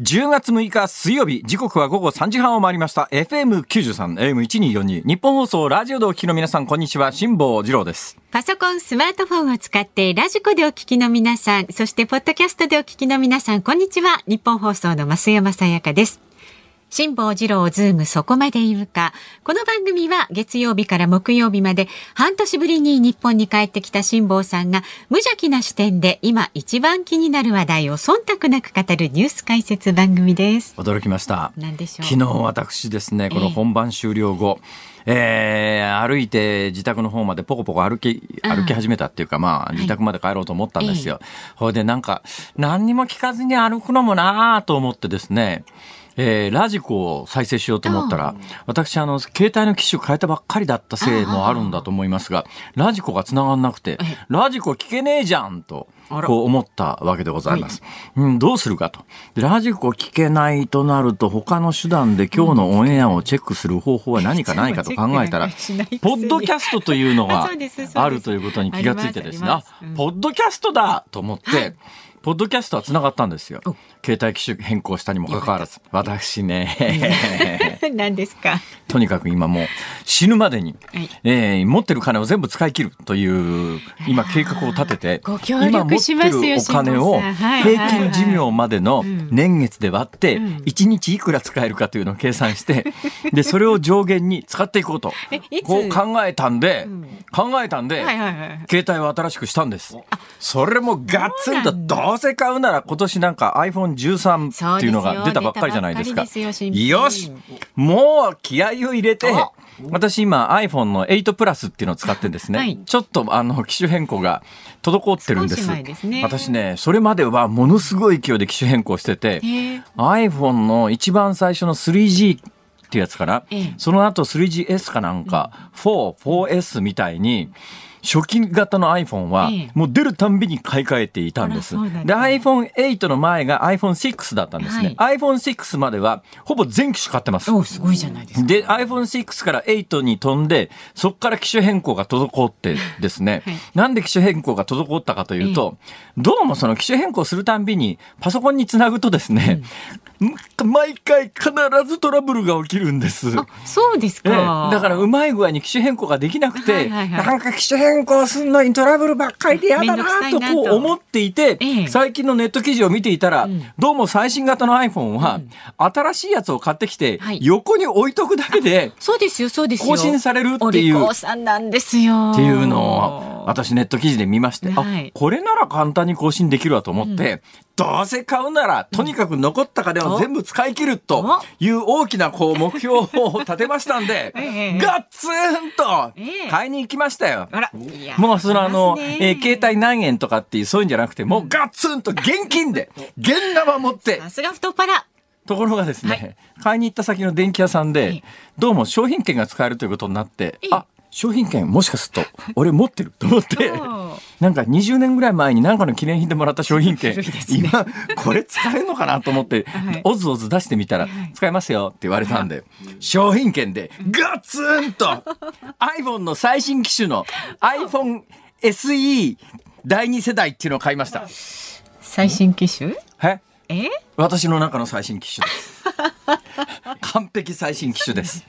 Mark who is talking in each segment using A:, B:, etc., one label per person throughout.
A: 10月6日水曜日、時刻は午後3時半を回りました。FM93、AM1242、ニッポン放送、ラジオでお聞きの皆さん、こんにちは、辛坊治郎です。
B: パソコン、スマートフォンを使ってラジコでお聞きの皆さん、そしてポッドキャストでお聞きの皆さん、こんにちは。ニッポン放送の増山さやかです。辛坊治郎ズームそこまで言うか。この番組は月曜日から木曜日まで半年ぶりに日本に帰ってきた辛坊さんが無邪気な視点で今一番気になる話題を忖度なく語るニュース解説番組です。
A: 驚きました。
B: 何でしょう？
A: 昨日私ですね、この本番終了後、えー歩いて自宅の方までポコポコ歩き、歩き始めたっていうか、まあ、自宅まで帰ろうと思ったんですよ。ほいでなんか、何にも聞かずに歩くのもなぁと思ってですね、えーラジコを再生しようと思ったら、私、あの、携帯の機種変えたばっかりだったせいもあるんだと思いますが、ラジコが繋がんなくて、ラジコ聞けねえじゃんと、こう思ったわけでございます。うん、どうするかと。でラジコ聞けないとなると、他の手段で今日のオンエアをチェックする方法は何かないかと考えたら、ポッドキャストというのが
B: あ
A: るということに気がついてですね、あポッドキャストだと思って、ポッドキャストは繋がったんですよ。
B: お。
A: 携帯機種変更したにもかかわらず。私ね、
B: 何ですか？
A: とにかく今もう死ぬまでに、
B: はい。
A: えー持ってる金を全部使い切るという今計画を立てて今持ってるお金を平均寿命までの
B: ん
A: 年月で割って
B: うん。
A: 1日いくら使えるかというのを計算して でそれを上限に使っていこうと。こう考えたんで
B: ん。
A: 考えたんで。携帯を新しくしたんです。それもガッツンと
B: そうなんだ
A: どうせ買うなら今年なんか iPhone13 っていうのが出たばっかりじゃないですか。
B: すよ。よ
A: しもう気合を入れて
B: お、
A: 私今 iPhone の8プラスっていうのを使ってんですね。
B: はい。
A: ちょっとあの機種変更が滞ってるんです。
B: ですね。
A: 私ね、それまではものすごい勢いで機種変更してて、iPhone の一番最初の 3G っていうやつかな、
B: ええ。
A: その後 3GS かなんか、4、4S みたいに、初期型の iPhone は
B: ええ
A: もう出るたんびに買い替えていたんです。で、
B: です
A: iPhone8 の前が iPhone6 だったんですね。iPhone6 まではほぼ全機種買ってます。
B: おすごいじゃないですか。
A: で、iPhone6 から8に飛んで、そこから機種変更が滞ってですね、
B: はい
A: なんで機種変更が滞ったかというと、どうもその機種変更するたんびにパソコンにつなぐとですね、毎回必ずトラブルが起きるんです。
B: あ、そうです
A: ええ
B: か。
A: だからうまい具合に機種変更ができなくて、
B: はいはいはい
A: なんか機種変更すんのにトラブルばっかりで嫌だないとこう思っていて、
B: ええ。
A: 最近のネット記事を見ていたら、どうも最新型の iPhone は、新しいやつを買ってきて、
B: はい。
A: 横に置いとくだけで
B: そうですよ、そうですよ。
A: 更新されるって
B: お
A: いう
B: なんですよ。
A: っていうのを私ネット記事で見まして、
B: はい。
A: あこれなら簡単に更新できるわと思って、どうせ買うならとにかく残った金を全部使い切るという大きなこう目標を立てましたんで、
B: ええ。
A: ガッツンと
B: ええ。
A: 買いに行きましたよ。もうそのあの、えー携帯何円とかっていうそういうんじゃなくて、もうガッツンと現金で、現生持って、
B: さすが太っ腹。
A: ところがですね、買いに行った先の電気屋さんで、
B: はい
A: どうも商品券が使えるということになって
B: え、
A: あ、商品券もしかすると、俺持ってると思って
B: お、
A: なんか20年ぐらい前に何かの記念品でもらった商品券、
B: ね。
A: 今、これ使えるのかなと思って
B: はい、
A: おずおず出してみたら、使えますよって言われたんで、商品券でガツンと iPhone の最新機種の iPhone SE 第2世代っていうのを買いました。
B: 最新機種？
A: え？
B: え？
A: 私の中の最新機種です。完璧最新機種です。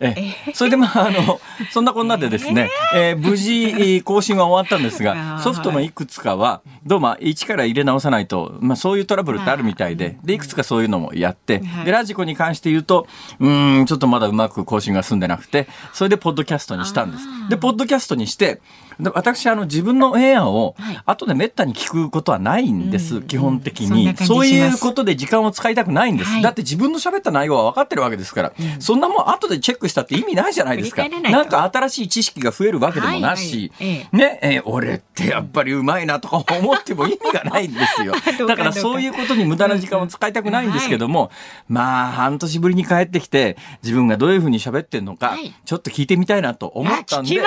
A: えそれでまああのそんなこんなでですね、えー無事えー更新は終わったんですがソフトのいくつかはどうも一から入れ直さないと、まあ、そういうトラブルってあるみたいででいくつかそういうのもやって
B: はい。
A: でラジコに関して言うとうーんちょっとまだうまく更新が済んでなくてそれでポッドキャストにしたんです。でポッドキャストにしてで私あの自分のエアを
B: はい。
A: 後でめったに聞くことはないんです、
B: うん。
A: 基本的に。そういうことで時間を使いたくないんです、
B: はい。
A: だって自分の喋った内容は分かってるわけですから、そんなもん後でチェックしたって意味ないじゃないですか。
B: な
A: なんか新しい知識が増えるわけでもなし、
B: はいはいえ
A: ね、えー俺ってやっぱりうまいなとか思っても意味がないんですよ。だからそういうことに無駄な時間を使いたくないんですけども、まあ半年ぶりに帰ってきて自分がどういうふうに喋ってんのか、
B: はい。
A: ちょっと聞いてみたいなと思ったんで。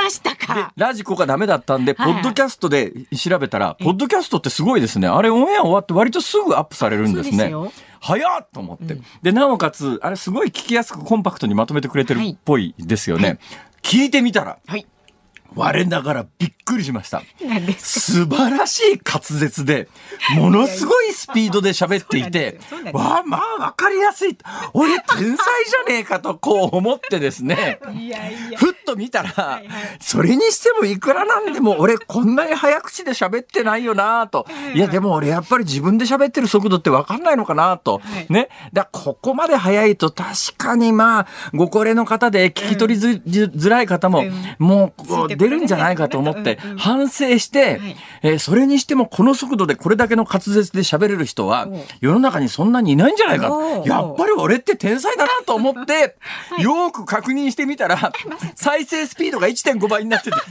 A: ラジコがダメだったんで、
B: はい。
A: ポッドキャストで調べたら、ポッドキャストってすごいですね。あれオンエア終わって割とすぐアップされるんですね。早っと思って。で、なおかつ、あれすごい聞きやすくコンパクトにまとめてくれてるっぽいですよね。聞いてみたら、
B: はい。
A: 我ながらびっくりしました。素晴らしい滑舌で、ものすごいスピードで喋っていて わあ、まあ、わかりやすい。俺、天才じゃねえかと、こう思ってですね。
B: いやいや
A: ふっと見たら、
B: いはい
A: それにしてもいくらなんでも俺こんなに早口で喋ってないよなと。いやでも俺やっぱり自分で喋ってる速度ってわかんないのかなと。
B: はい
A: ね。だここまで早いと確かにまあ、ご高齢の方で聞き取りず、づらい方も、もう出るんじゃないかと思って反省して、
B: はい。
A: えーそれにしてもこの速度でこれだけの滑舌で喋れる人は世の中にそんなにいないんじゃないかやっぱり俺って天才だなと思って、よーく確認してみたら、再生スピードが1.5倍になってて。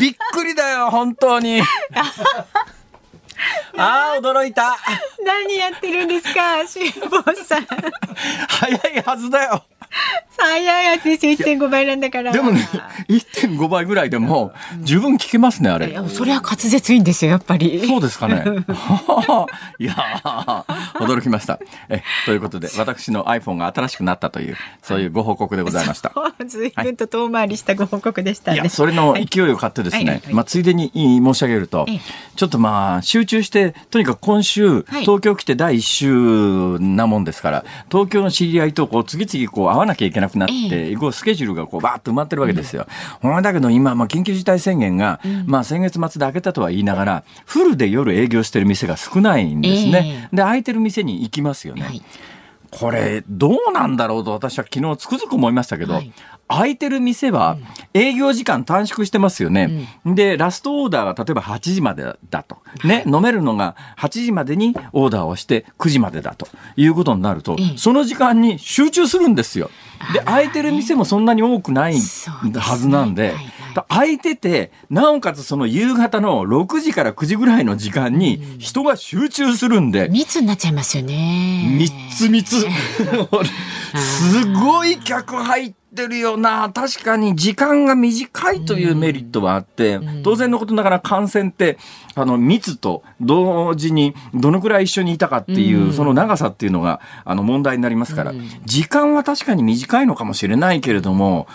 A: びっくりだよ、本当に。ああ、驚いた。
B: 何やってるんですか辛坊さん。
A: 早いはずだよ。
B: 早いやつですよ1.5倍なんだから
A: でもね、1.5倍ぐらいでも十分聞けますね、あれ。
B: いやそれは滑舌いいんですよやっぱり
A: そうですかね。いやー驚きました。え、ということで、私。の iPhone が新しくなったという、そういうご報告でございました。
B: ずいぶんと遠回りしたご報告でしたね、
A: いや、それの勢いを買ってですね、まあ、ついでに申し上げると
B: ええ、
A: ちょっとまあ、集中して、とにかく今週、
B: はい。
A: 東京来て第一週なもんですから、東京の知り合いとこう、次々こう、会わなきゃいけなくなって、
B: え
A: こうスケジュールがこう、バーッと埋まってるわけですよ。ほらだけど今、まあ、緊急事態宣言が、まあ、先月末で開けたとは言いながら、フルで夜営業してる店が少ないんですね。で、空いてる店に行きますよね。
B: はい。
A: これどうなんだろうと私は昨日つくづく思いましたけど、
B: はい。
A: 空いてる店は営業時間短縮してますよね。で、ラストオーダーが例えば8時までだと。ね、飲めるのが8時までにオーダーをして9時までだと。いうことになると、
B: ええ。
A: その時間に集中するんですよ。で、空いてる店もそんなに多くないはずなんで空いてて、なおかつその夕方の6時から9時ぐらいの時間に人が集中するんで、
B: 密になっちゃいますよね。
A: 三つ三つ。すごい客入ってるよな。確かに時間が短いというメリットはあって、当然のことながら感染って、あの、密と同時にどのくらい一緒にいたかっていう、その長さっていうのが、あの、問題になりますから、時間は確かに短いのかもしれないけれども、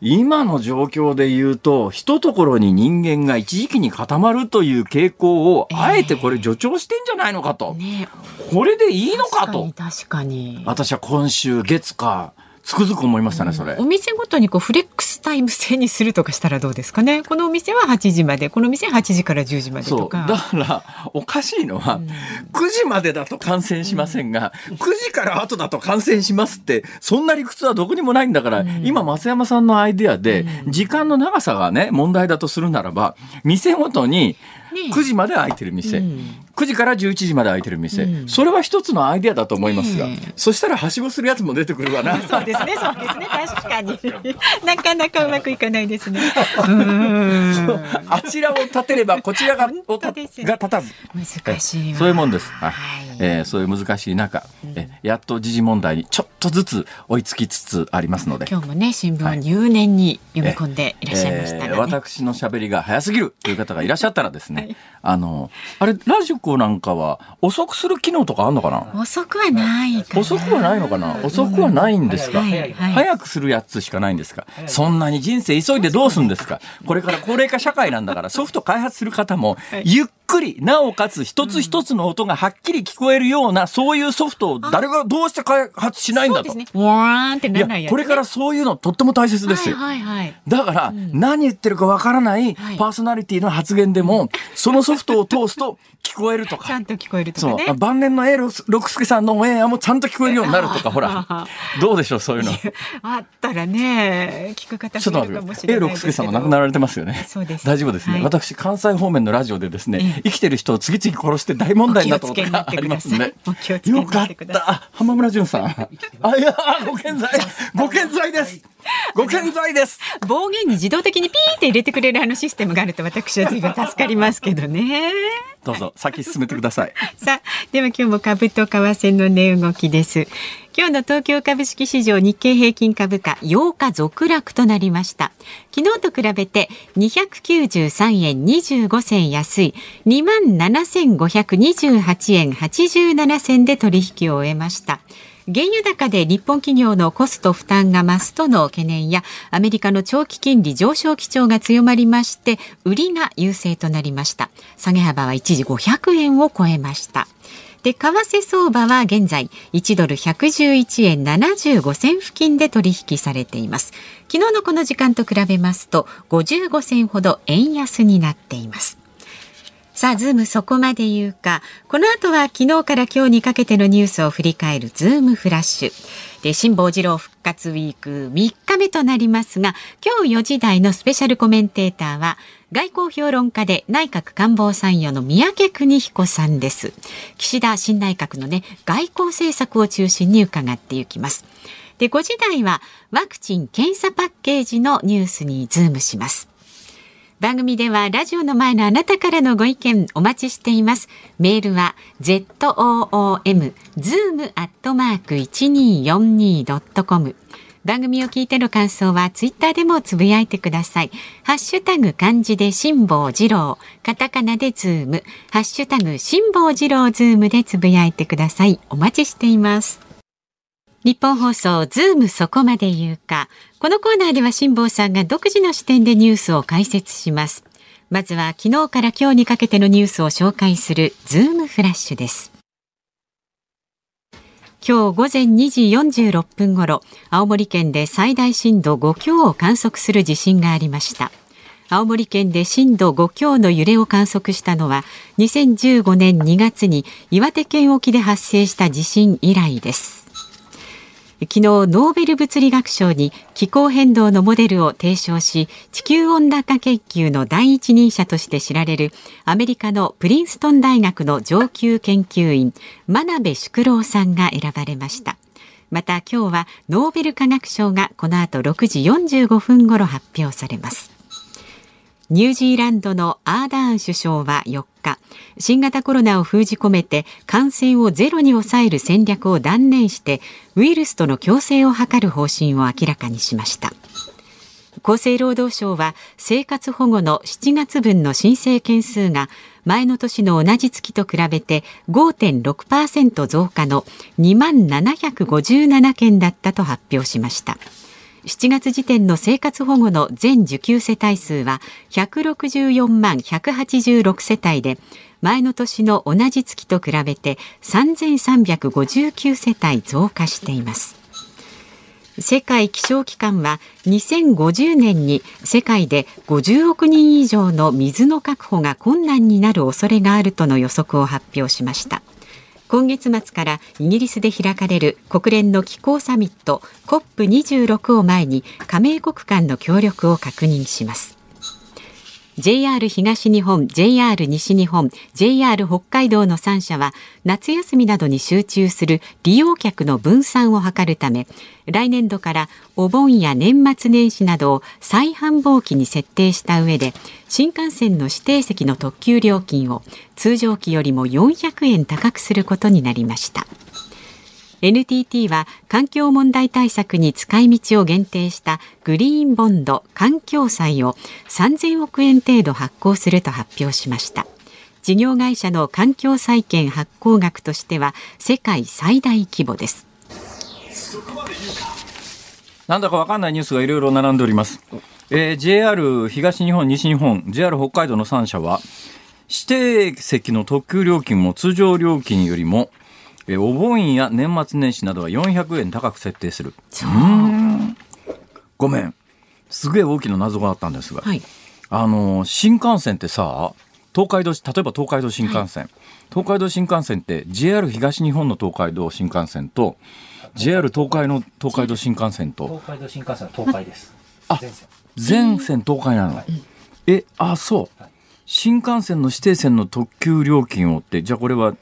A: 今の状況で言うと、一ところに人間が一時期に固まるという傾向を、あえてこれ助長してんじゃないのかと。
B: ね
A: これでいいのかと。
B: 確かに
A: 私は今週月かつくづく思いましたねそれ。
B: お。店ごとにこうフレックスタイム制にするとかしたらどうですかね？このお店は8時までこの店は8時から10時まで
A: そう。
B: とか
A: だからおかしいのは、9時までだと感染しませんが、9時から後だと感染しますってそんな理屈はどこにもないんだから、今増山さんのアイデアで、時間の長さがね問題だとするならば店ごとに
B: ね
A: 9時まで空いてる店、
B: うん
A: 9時から11時まで空いてる店、
B: うん
A: それは一つのアイデアだと思いますが、
B: ね
A: そしたらはしごするやつも出てくるわな。
B: そうですね、そうですね、確かに。なかなかうまくいかないですね。
A: あちらを立てればこちらがをたが立たず。
B: 難しいわ。
A: そういうもんです。はい
B: はい
A: えーそういう難しい中、えやっと時事問題にちょっとずつ追いつきつつありますので。
B: 今日もね、新聞を入念に読み込んでいらっしゃいました
A: えー。私の喋りが早すぎるという方がいらっしゃったらですね、
B: はい。
A: あの、あれ、ラジコなんかは遅くする機能とかあんのかな？
B: 遅くはない。
A: 遅くはないのかな？遅くはないんですか、
B: はいはい。
A: 早くするやつしかないんですか？そんなに人生急いでどうするんですか？これから高齢化社会なんだからソフト開発する方もゆっくり、なおかつ一つ一つの音がはっきり聞こえるような、そういうソフトを誰がどうして開発しないんだと。
B: そうですね。わーんってないらない
A: や、
B: やつね
A: これからそういうのとっても大切ですよ。
B: はいはいはい。
A: だから、何言ってるかわからない
B: はい
A: パーソナリティの発言でも、そのソフトを通すと聞こえるとか。
B: ちゃんと聞こえると
A: そう、
B: かね。
A: 晩年の A 六輔さんのオンエアもちゃんと聞こえるようになるとか、ほら、どうでしょう、そういうの。ち
B: あったらね、聞く方
A: ょっと
B: 増えるかも
A: 待ってください。A。六輔さんも亡くなられてますよね。
B: そうです
A: 大丈夫ですね。
B: はい
A: 私、関西方面のラジオでですね、生きてる人を次々殺して大問題になったことがありますんで。
B: お気をつけにな
A: よかった。あ浜村淳さん。あ、いや、ご健在。ご健在です。ご健在です。
B: 暴言に自動的にピーって入れてくれるあのシステムがあると私は随分助かりますけどね。
A: どうぞ、先進めてください。
B: さあ、では今日も株と為替の値動きです。今日の東京株式市場日経平均株価8日続落となりました。昨日と比べて293円25銭安い27,528円87銭で取引を終えました。原油高で日本企業のコスト負担が増すとの懸念やアメリカの長期金利上昇基調が強まりまして売りが優勢となりました下げ幅は一時500円を超えましたで為替相場は現在1ドル111円75銭付近で取引されています昨日のこの時間と比べますと55銭ほど円安になっていますさあ、ズームそこまで言うか。この後は昨日から今日にかけてのニュースを振り返るズームフラッシュ。で、辛坊治郎復活ウィーク3日目となりますが、今日4時台のスペシャルコメンテーターは、外交評論家で内閣官房参与の宮家邦彦さんです。岸田新内閣のね、外交政策を中心に伺っていきます。で、5時台はワクチン検査パッケージのニュースにズームします。番組ではラジオの前のあなたからのご意見お待ちしています。メールは zoom zoom アットマーク 1242.com 番組を聞いての感想はツイッターでもつぶやいてください。ハッシュタグ漢字で辛坊治郎、カタカナでズーム、ハッシュタグ辛坊治郎ズームでつぶやいてください。お待ちしています。ニッポン放送ズームそこまで言うか。このコーナーでは辛坊さんが独自の視点でニュースを解説します。まずは昨日から今日にかけてのニュースを紹介するズームフラッシュです。今日午前2時46分ごろ、青森県で最大震度5強を観測する地震がありました。青森県で震度5強の揺れを観測したのは2015年2月に岩手県沖で発生した地震以来です。昨日ノーベル物理学賞に気候変動のモデルを提唱し地球温暖化研究の第一人者として知られるアメリカのプリンストン大学の上級研究員真鍋淑郎さんが選ばれました。また今日はノーベル化学賞がこの後6時45分ごろ発表されます。ニュージーランドのアーダーン首相は4新型コロナを封じ込めて感染をゼロに抑える戦略を断念してウイルスとの共生を図る方針を明らかにしました。厚生労働省は生活保護の7月分の申請件数が前の年の同じ月と比べて5.6%増加の2万757件だったと発表しました。7月時点の生活保護の全受給世帯数は164万186世帯で前の年の同じ月と比べて3359世帯増加しています。世界気象機関は2050年に世界で50億人以上の水の確保が困難になる恐れがあるとの予測を発表しました。今月末からイギリスで開かれる国連の気候サミット COP26 を前に加盟国間の協力を確認します。JR 東日本、JR 西日本、JR 北海道の3社は夏休みなどに集中する利用客の分散を図るため来年度からお盆や年末年始などを再繁忙期に設定した上で新幹線の指定席の特急料金を通常期よりも400円高くすることになりました。NTT は環境問題対策に使い道を限定したグリーンボンド環境債を3000億円程度発行すると発表しました。事業会社の環境債券発行額としては世界最大規模です。
A: なんだかわかんないニュースがいろいろ並んでおります、えー、JR 東日本西日本 JR 北海道の3社は指定席の特急料金も通常料金よりもえお盆や年末年始などは400円高く設定する。ごめん。すげえ大きな謎があったんですが、はい、あの、新幹線ってさ、東海道、例えば東海道新幹線、はい、東海道新幹線って JR 東日本の東海道新幹線と JR 東海の東海道新幹線と
C: 東海道新幹線は東海です。
A: あ、全線東海なの。はい、え、あ、そう。新幹線の指定線の特急料金をって、じゃあこれは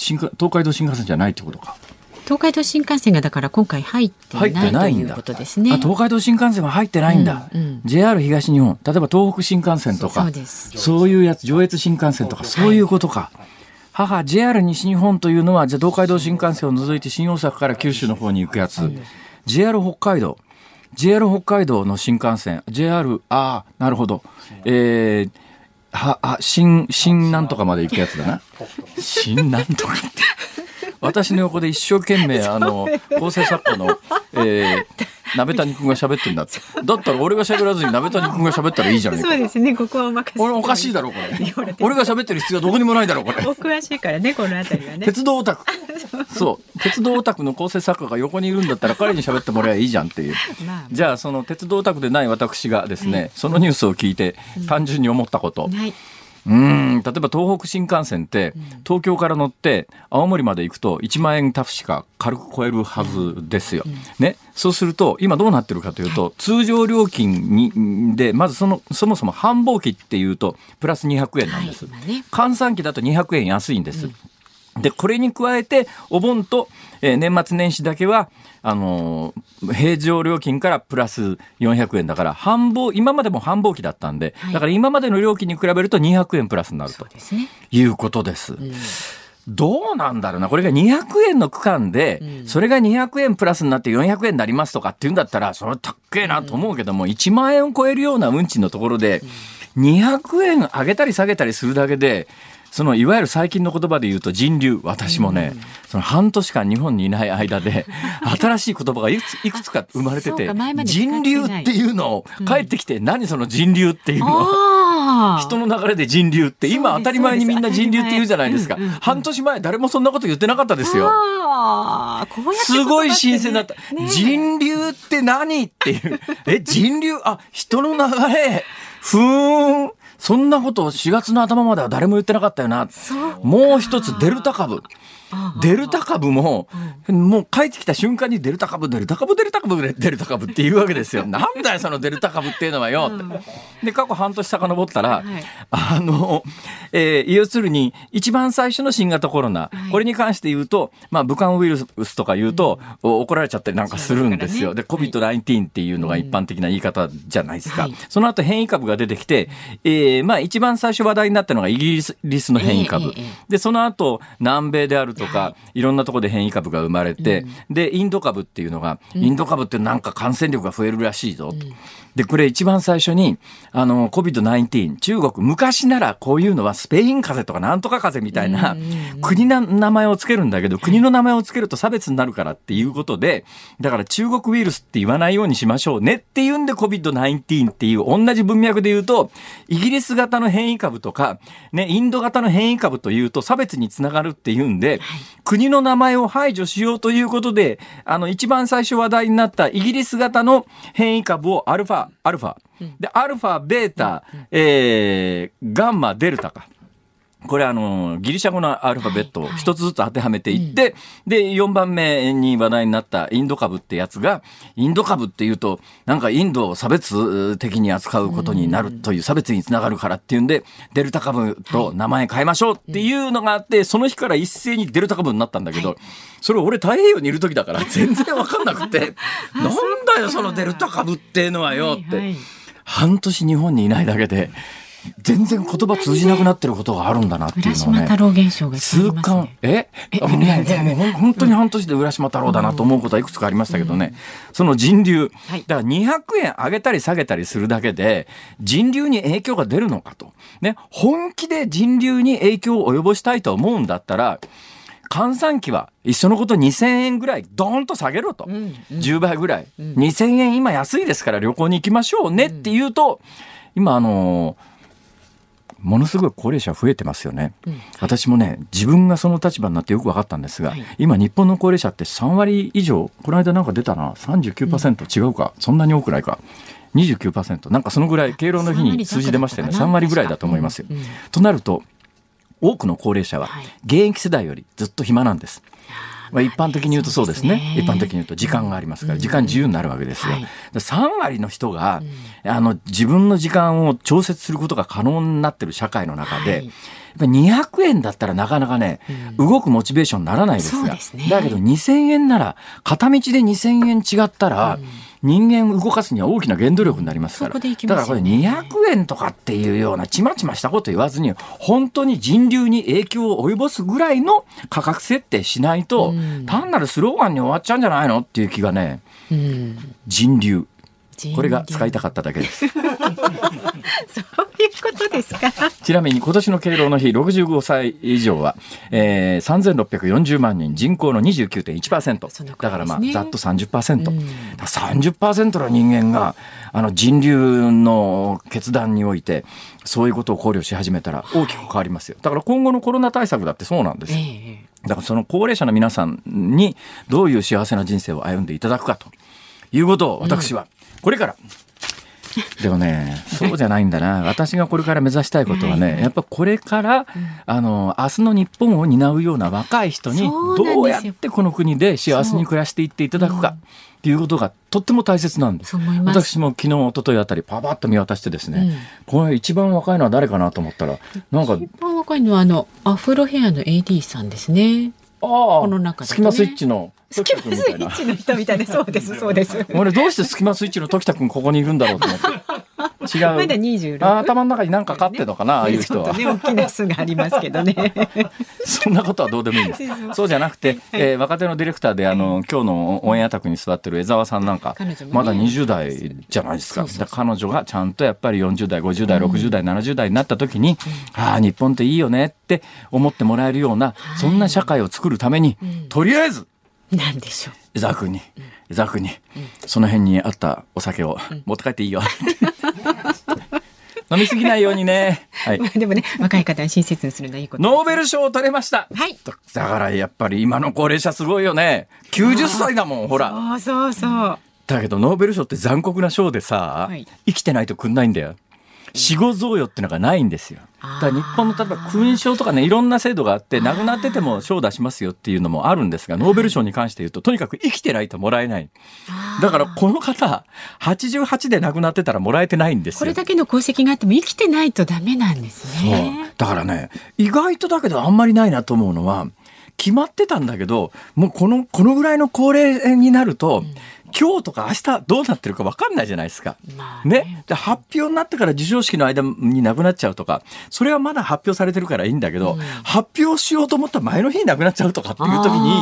A: 新東海道新幹線じゃないってことか。
B: 東海道新幹線がだから今回入ってないということですね。
A: 東海道新幹線は入ってないんだ。うんうん、JR 東日本、例えば東北新幹線とか、そういうやつ、上越新幹線とか、そうい。うことか。はい母 JR 西日本というのはじゃ東海道新幹線を除いて新大阪から九州の方に行くやつ、うん、JR 北海道。JR 北海道の新幹線。JR ああなるほど、えー、は、あ、新、新なんとかまで行くやつだな。新なんとかって。私の横で一生懸命 あの構成作家の、えー、鍋谷君が喋ってんだって。だったら俺が喋らずに鍋谷君が喋ったらいいじゃん
B: そうですね。ここはお任せ
A: 俺おかしいだろこれ。俺が喋ってる必要はどこにもないだろこれ。
B: お詳しいからねこの辺りはね。
A: 鉄道オタク。そう。鉄道オタクの構成作家が横にいるんだったら彼に喋ってもらえばいいじゃんっていう、まあまあ、じゃあその鉄道オタクでない私がですね、はい、そのニュースを聞いて単純に思ったこと、うんはいうん。例えば東北新幹線って東京から乗って青森まで行くと1万円タフしか軽く超えるはずですよ。ね、そうすると今どうなってるかというと通常料金にでまずそのそもそも繁忙期っていうとプラス200円なんです。換算期だと200円安いんです。でこれに加えてお盆と、えー、年末年始だけはあのー、平常料金からプラス400円だから繁忙今までも繁忙期だったんで、はい、だから今までの料金に比べると200円プラスになると、ね、いうことです。うん。どうなんだろうな。これが200円の区間で、それが200円プラスになって400円になりますとかっていうんだったら、それ高えなと思うけども、1万円を超えるような運賃のところで、200円上げたり下げたりするだけで、そのいわゆる最近の言葉で言うと人流私もね、うん、その半年間日本にいない間で 新しい言葉がいくついくつか生まれてて人流っていうのを帰ってきて、何その人流っていうの？を人の流れで人流って今当たり前にみんな人流って言うじゃないですか、半年前誰もそんなこと言ってなかったですよ。すごい新鮮だった、ね、人流って何？っていう。え人流？あ人の流れ。ふーんそんなこと4月の頭までは誰も言ってなかったよな。もう一つデルタ株。デルタ株も、もう帰ってきた瞬間にデルタ株、デルタ株、デルタ株、デルタ株っていうわけですよ。なんだよ、そのデルタ株っていうのはよ。で、過去半年遡ったら、あの、えー、要するに、一番最初の新型コロナ、これに関して言うと、まあ、武漢ウイルスとか言うと、怒られちゃったりなんかするんですよ。で、COVID-19 っていうのが一般的な言い方じゃないですか。その後変異株が出てきて、えー、まあ、一番最初話題になったのがイギリスの変異株。で、その後、南米であるとか、い。ろんなところで変異株が生まれて、で、インド株っていうのが、インド株ってなんか感染力が増えるらしいぞと。で、これ一番最初に、あの、COVID-19、中国、昔ならこういうのはスペイン風邪とかなんとか風邪みたいな、国の名前をつけるんだけど、国の名前をつけると差別になるからっていうことで、だから中国ウイルスって言わないようにしましょうねっていうんで COVID-19 っていう同じ文脈で言うと、イギリス型の変異株とか、ね、インド型の変異株というと差別につながるっていうんで、国の名前を排除しようということで、あの、一番最初話題になったイギリス型の変異株をアルファ、アルファ。で、アルファ、ベータ、えー、ガンマ、デルタか。これあの、ギリシャ語のアルファベットを一つずつ当てはめていって、で、4番目に話題になったインド株ってやつが、インド株っていうと、なんかインドを差別的に扱うことになるという差別につながるからっていうんで、デルタ株と名前変えましょうっていうのがあって、その日から一斉にデルタ株になったんだけど、それ俺太平洋にいる時だから全然わかんなくて、なんだよそのデルタ株っていうのはよって。半年日本にいないだけで、全然言葉通じなくなってることがあるんだなっていうのをね。
B: 太郎現象が、ね、
A: 痛感、え？え？もうもう本当に半年で浦島太郎だなと思うことはいくつかありましたけどね、うん、その人流、だから200円上げたり下げたりするだけで、人流に影響が出るのかと。ね、本気で人流に影響を及ぼしたいと思うんだったら、換算期は、いっそのこと2000円ぐらいドーンと下げろと。うんうん、10倍ぐらい、うん。2000円今安いですから旅行に行きましょうねっていうと、今あのーものすごい高齢者増えてますよね、うん、私もね自分がその立場になってよく分かったんですが、はい、今日本の高齢者って3割以上この間なんか出たな。39%違うか、うん、そんなに多くないか。29%なんかそのぐらい敬老の日に数字出ましたよね。3割ぐらいだと思いますよ。うんうん、となると多くの高齢者は現役世代よりずっと暇なんです。まあ、一般的に言うとそうですね、ね、一般的に言うと時間がありますから、時間自由になるわけですよ。はい、3割の人が、あの自分の時間を調節することが可能になってる社会の中で、はい、やっぱ200円だったらなかなかね、うん、動くモチベーションにならないですが、すね、だけど2000円なら片道で2000円違ったら、うん人間動かすには大きな原動力になりますから、ね、だからこれ200円とかっていうようなちまちましたこと言わずに本当に人流に影響を及ぼすぐらいの価格設定しないと、単なるスローガンに終わっちゃうんじゃないの？っていう気がね、うん、人流。これが使いたかっただけです。
B: そうことですか？
A: ちなみに今年の敬老の日65歳以上は、えー、3640万人人口の29.1%、ね、だからまあざっと30%、うん、30%の人間があの人流の決断においてそういうことを考慮し始めたら大きく変わりますよ。だから今後のコロナ対策だってそうなんですよ、えー、だからその高齢者の皆さんにどういう幸せな人生を歩んでいただくかということを私はこれからでもね、そうじゃないんだな。私がこれから目指したいことはね、やっぱこれから、あの、明日の日本を担うような若い人に、どうやってこの国で幸せに暮らしていっていただくか。っていうことがとっても大切なんです。私も昨日、一昨日あたりパパッと見渡してですね、うん、これ一番若いのは誰かなと思ったら、なんか。
B: 一番若いのはあの、アフロヘアの AD さんですね。
A: ああ、この中で、ね、スキマスイッチの
B: スキマスイッチの人みたいな、そうです、そうです。
A: 俺どうしてスキマスイッチの時田君ここにいるんだろうと思って。違う。ま
B: だ26。
A: あ頭の中に何か飼ってのかな、ああいう人は。
B: ね、大きな巣がありますけどね。
A: そんなことはどうでもいいんです。そうじゃなくて、えー、若手のディレクターで、あの、今日のオンエア卓に座ってる江澤さんなんか、まだ20代じゃないですか。彼女がちゃんとやっぱり40代、50代、60代、70代になった時に、ああ、日本っていいよねって思ってもらえるような、そんな社会を作るために、とりあえず、
B: なんでしょう。
A: 江沢君に、江沢君に、その辺にあったお酒を持って帰っていいよ。飲みすぎないようにね。
B: はい。でもね、若い方に親切にするのはいいこと、
A: ノーベル賞を取れました。
B: はい。
A: だからやっぱり今の高齢者すごいよね。90歳だもん、ほら。
B: そうそうそう。
A: だけどノーベル賞って残酷な賞でさ、はい、生きてないとくんないんだよ。死後贈与ってのがないんですよ。だから日本の例えば勲章とかねいろんな制度があって亡くなってても賞を出しますよっていうのもあるんですがノーベル賞に関して言うととにかく生きてないともらえない。だからこの方88で亡くなってたらもらえてないんです
B: これだけの功績があっても生きてないとダメなんですね。
A: だからね意外とだけどあんまりないなと思うのは決まってたんだけどもうこのこのぐらいの高齢になると、うん。今日とか明日どうなってるか分かんないじゃないですか。まあね、ね、で発表になってから授賞式の間に亡くなっちゃうとかそれはまだ発表されてるからいいんだけど、うん、発表しようと思ったら前の日に亡くなっちゃうとかっていう時に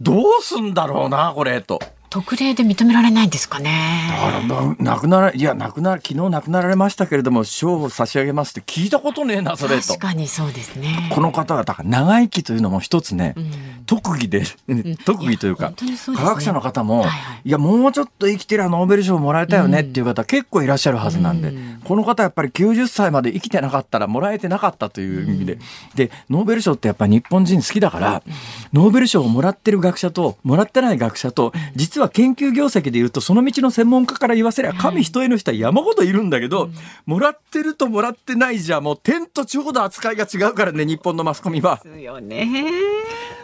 A: どうすんだろうなこれと。
B: 特例で認められないんですかね。
A: だから亡くならいや亡くな昨日亡くなられましたけれども賞を差し上げますって聞いたことねえなそれと。
B: 確かにそうですね。
A: この方はだから長生きというのも一つね、うん、特技で、特技というか、ね、科学者の方も、はいはい、いやもうちょっと生きてりゃノーベル賞もらえたよねっていう方、結構いらっしゃるはずなんで、うん、この方やっぱり90歳まで生きてなかったらもらえてなかったという意味で、でノーベル賞ってやっぱり日本人好きだから、ノーベル賞をもらってる学者ともらってない学者と実は研究業績で言うとその道の専門家から言わせりゃ神一重の人は山ほどいるんだけど、もらってるともらってないじゃもう天と地ほど扱いが違うからね日本のマスコミは。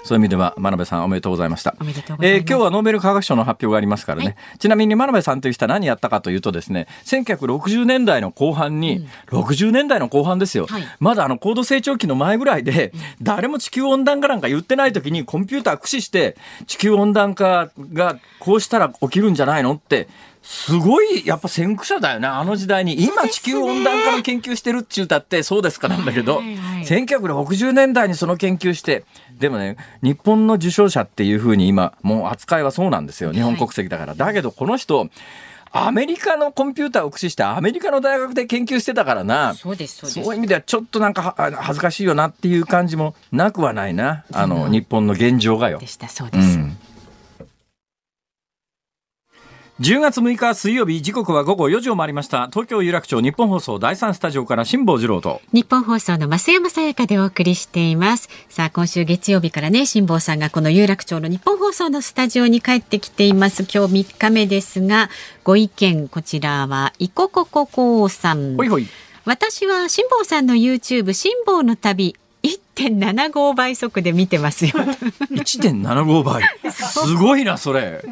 A: そういう意味では真鍋さんおめでとうございました。えー、今日はノーベル化学賞の発表がありますからね、はい、ちなみに真鍋さんという人は何やったかというとですね1960年代の後半に、うん、60年代の後半ですよ、はい、まだあの高度成長期の前ぐらいで、誰も地球温暖化なんか言ってない時にコンピューター駆使して地球温暖化がこうしたら起きるんじゃないの？ってすごいやっぱ先駆者だよね。あの時代に。今地球温暖化の研究してるっちゅうたってそうですかなんだけど、はいはい、1960年代にその研究してでもね日本の受賞者っていうふうに今もう扱いはそうなんですよ。日本国籍だから。だけどこの人アメリカのコンピューターを駆使してアメリカの大学で研究してたからな。
B: そうですそう
A: いう意味ではちょっとなんか恥ずかしいよなっていう感じもなくはないな。あの日本の現状がよ。
B: でしたそうです、うん
A: 10月6日水曜日時刻は午後4時を回りました。東京有楽町日本放送第三スタジオから辛坊治郎と。
B: 日本放送の増山さやかでお送りしています。さあ今週月曜日からね辛坊さんがこの有楽町の日本放送のスタジオに帰ってきています。今日3日目ですがご意見こちらはいここここさん。
A: ほいほい。
B: 私は辛坊さんの YouTube 辛坊の旅1.75倍速で見てますよ。
A: 1.75倍。すごいな、それ。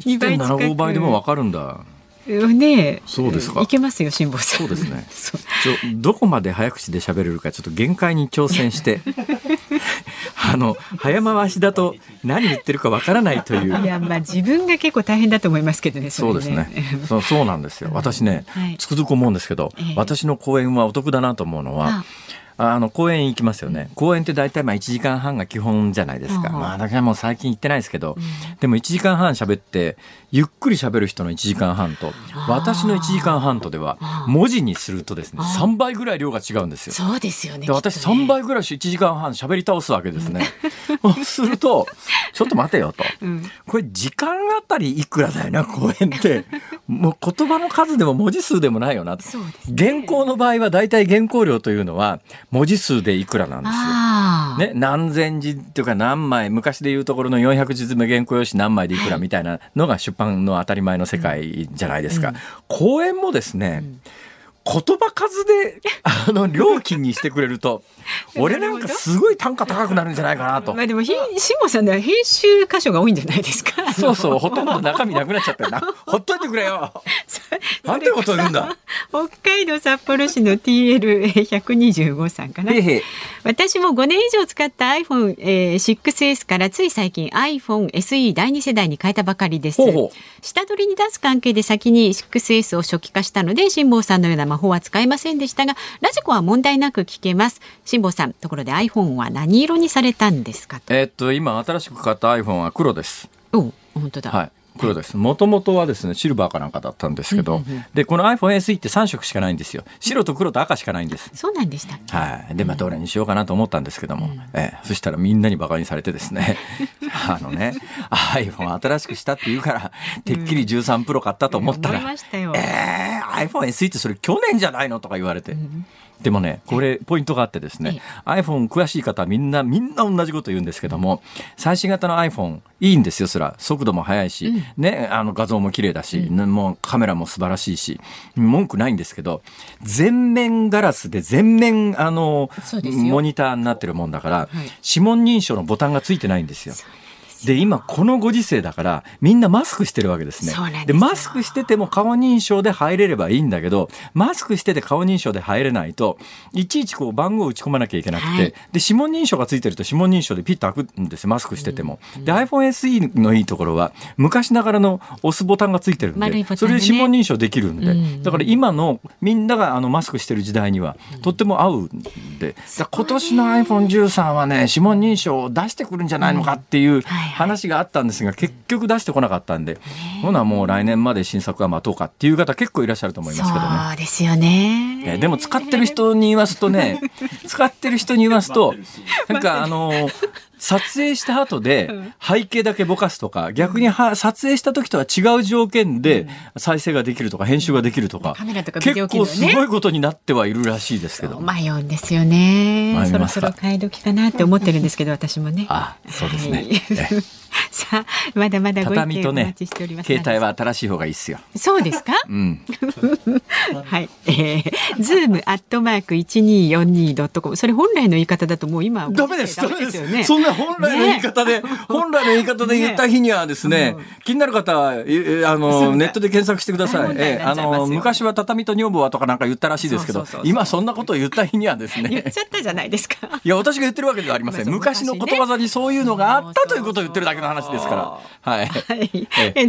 A: 1.75倍でもわかるんだ。
B: ね
A: そうですか？
B: いけますよ、辛坊さ
A: ん。そうですね。ちょどこまで早口で喋れるかちょっと限界に挑戦して。あの早回しだと何言ってるかわからないという。
B: いやまあ自分が結構大変だと思いますけどね。
A: そ、ね、うですね。そうそうなんですよ。私ね、つくづく思うんですけど、ええ、私の講演はお得だなと思うのは。あの公園行きますよね、公園って大体まあ1時間半が基本じゃないですか、まあ、私はもう最近行ってないですけど、でも1時間半喋ってゆっくり喋る人の1時間半と私の1時間半とでは文字にするとですね3倍ぐらい量が違うんですよ。
B: そうですよね
A: で私3倍ぐらい1時間半喋り倒すわけですね。そうするとちょっと待てよと、これ時間あたりいくらだよな公園って。もう言葉の数でも文字数でもないよな、
B: そうです
A: 原稿の場合は大体原稿料というのは文字数でいくらなんですよ。ね、何千字っていうか何枚昔でいうところの400字詰め原稿用紙何枚でいくらみたいなのが出版の当たり前の世界じゃないですか。講演もですね、言葉数で あの料金にしてくれると 俺なんかすごい単価高くなるんじゃないかなと
B: ま。あでもひ辛坊さんでは編集箇所が多いんじゃないですか。
A: そうそうほとんど中身なくなっちゃったよな。ほっといてくれよ。なんてこと言うんだ。
B: 北海道札幌市の TL125 さんかな私も5年以上使った iPhone、えー 6S からつい最近 iPhone SE 第2世代に変えたばかりです
A: ほうほう
B: 下取りに出す関係で先に 6S を初期化したので辛坊さんのような魔法は使えませんでしたがラジコは問題なく聞けます辛坊さんところで iPhone は何色にされたんですかと
A: えーっと今新しく買った iPhone は黒です。
B: お本当だ、
A: はい。黒です。もともとはですね、シルバーかなんかだったんですけど、で、この iPhone SE って3色しかないんですよ。白と黒と赤しかないんです。
B: そうなんでした
A: はい。で、まあ、どれにしようかなと思ったんですけども、ええそしたらみんなにバカにされてですね、あのね、iPhone 新しくしたって言うから、てっきり13プロ買ったと思ったら、
B: 思いましたよ
A: えー、iPhone SE ってそれ去年じゃないのとか言われて。でもね、これ、ポイントがあってですね、iPhone 詳しい方はみんな、みんな同じこと言うんですけども、最新型の iPhone、いいんですよ、そら。速度も速いし、ね、あの画像も綺麗だし、ねもうカメラも素晴らしいし、文句ないんですけど、全面ガラスで全面、あのモニターになってるもんだから、
B: はい。
A: 指紋認証のボタンがついてないんですよ。で今このご時世だからみんなマスクしてるわけですね。
B: で
A: マスクしてても顔認証で入れればいいんだけどマスクしてて顔認証で入れないといちいちこう番号を打ち込まなきゃいけなくて、
B: はい。
A: で指紋認証がついてると指紋認証でピッと開くんですよマスクしてても、で iPhone SE のいいところは昔ながらの押すボタンがついてるんで、
B: ね
A: それで指紋認証できるんで、
B: うん。
A: だから今のみんながあのマスクしてる時代にはとっても合うんで、だから今年の iPhone13 はね指紋認証を出してくるんじゃないのかっていう
B: はいはい
A: 話があったんですが結局出してこなかったんで、ほなもう来年まで新作は待とうかっていう方結構いらっしゃると思いますけどね。
B: そうですよね。
A: えーでも使ってる人に言わすとね、使ってる人に言わすと、なんかあのー撮影した後で背景だけぼかすとか、逆には撮影した時とは違う条件で再生ができるとか編集ができるとか、
B: カメラとかビデ
A: 結構すごいことになってはいるらしいですけど。
B: 迷うんですよね。そろそろ買い時かなって思ってるんですけど、私もね。
A: あ、そうですね。
B: はい さあ、まだまだ
A: 畳とね
B: 待ちしており、ます。
A: 携帯は新しい方がいいっすよ。
B: そうですか？
A: うん。
B: はい。えー、ズームアットマーク一二四二ドットコム。それ本来の言い方だともう今は
A: ダメです。
B: ダメですよね。
A: そんな本来の言い方で、本来の言い方で言った日にはですね、気になる方は、えあの、
B: か
A: ネットで検索してください。ええあの、昔は畳と女房はとかなんか言ったらしいですけど今そんなことを言った日にはです
B: 言っ
A: ね、
B: ちゃったじゃないですか。
A: いや、私が言ってるわけではありません。
B: まあ
A: 昔のことわざにそういうのがあったということを言ってるだけの話ですから。はい。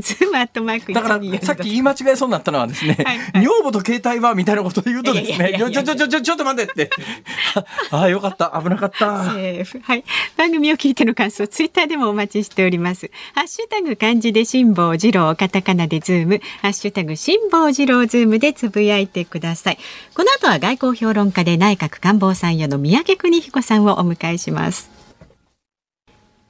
B: ズームアットマーク
A: だから
B: 124
A: さっき言い間違えそうになったのはですね、女房と携帯はみたいなことを言うとですね、ちょちょちょちょちょっと待ってって。ああ、よかった。危なかった。
B: はい。番組を聞いての感想、ツイッターでもお待ちしております。ハッシュタグ漢字で辛坊治郎、カタカナでズーム、ハッシュタグ辛坊治郎ズームでつぶやいてください。この後は外交評論家で内閣官房参与の宮家邦彦さんをお迎えします。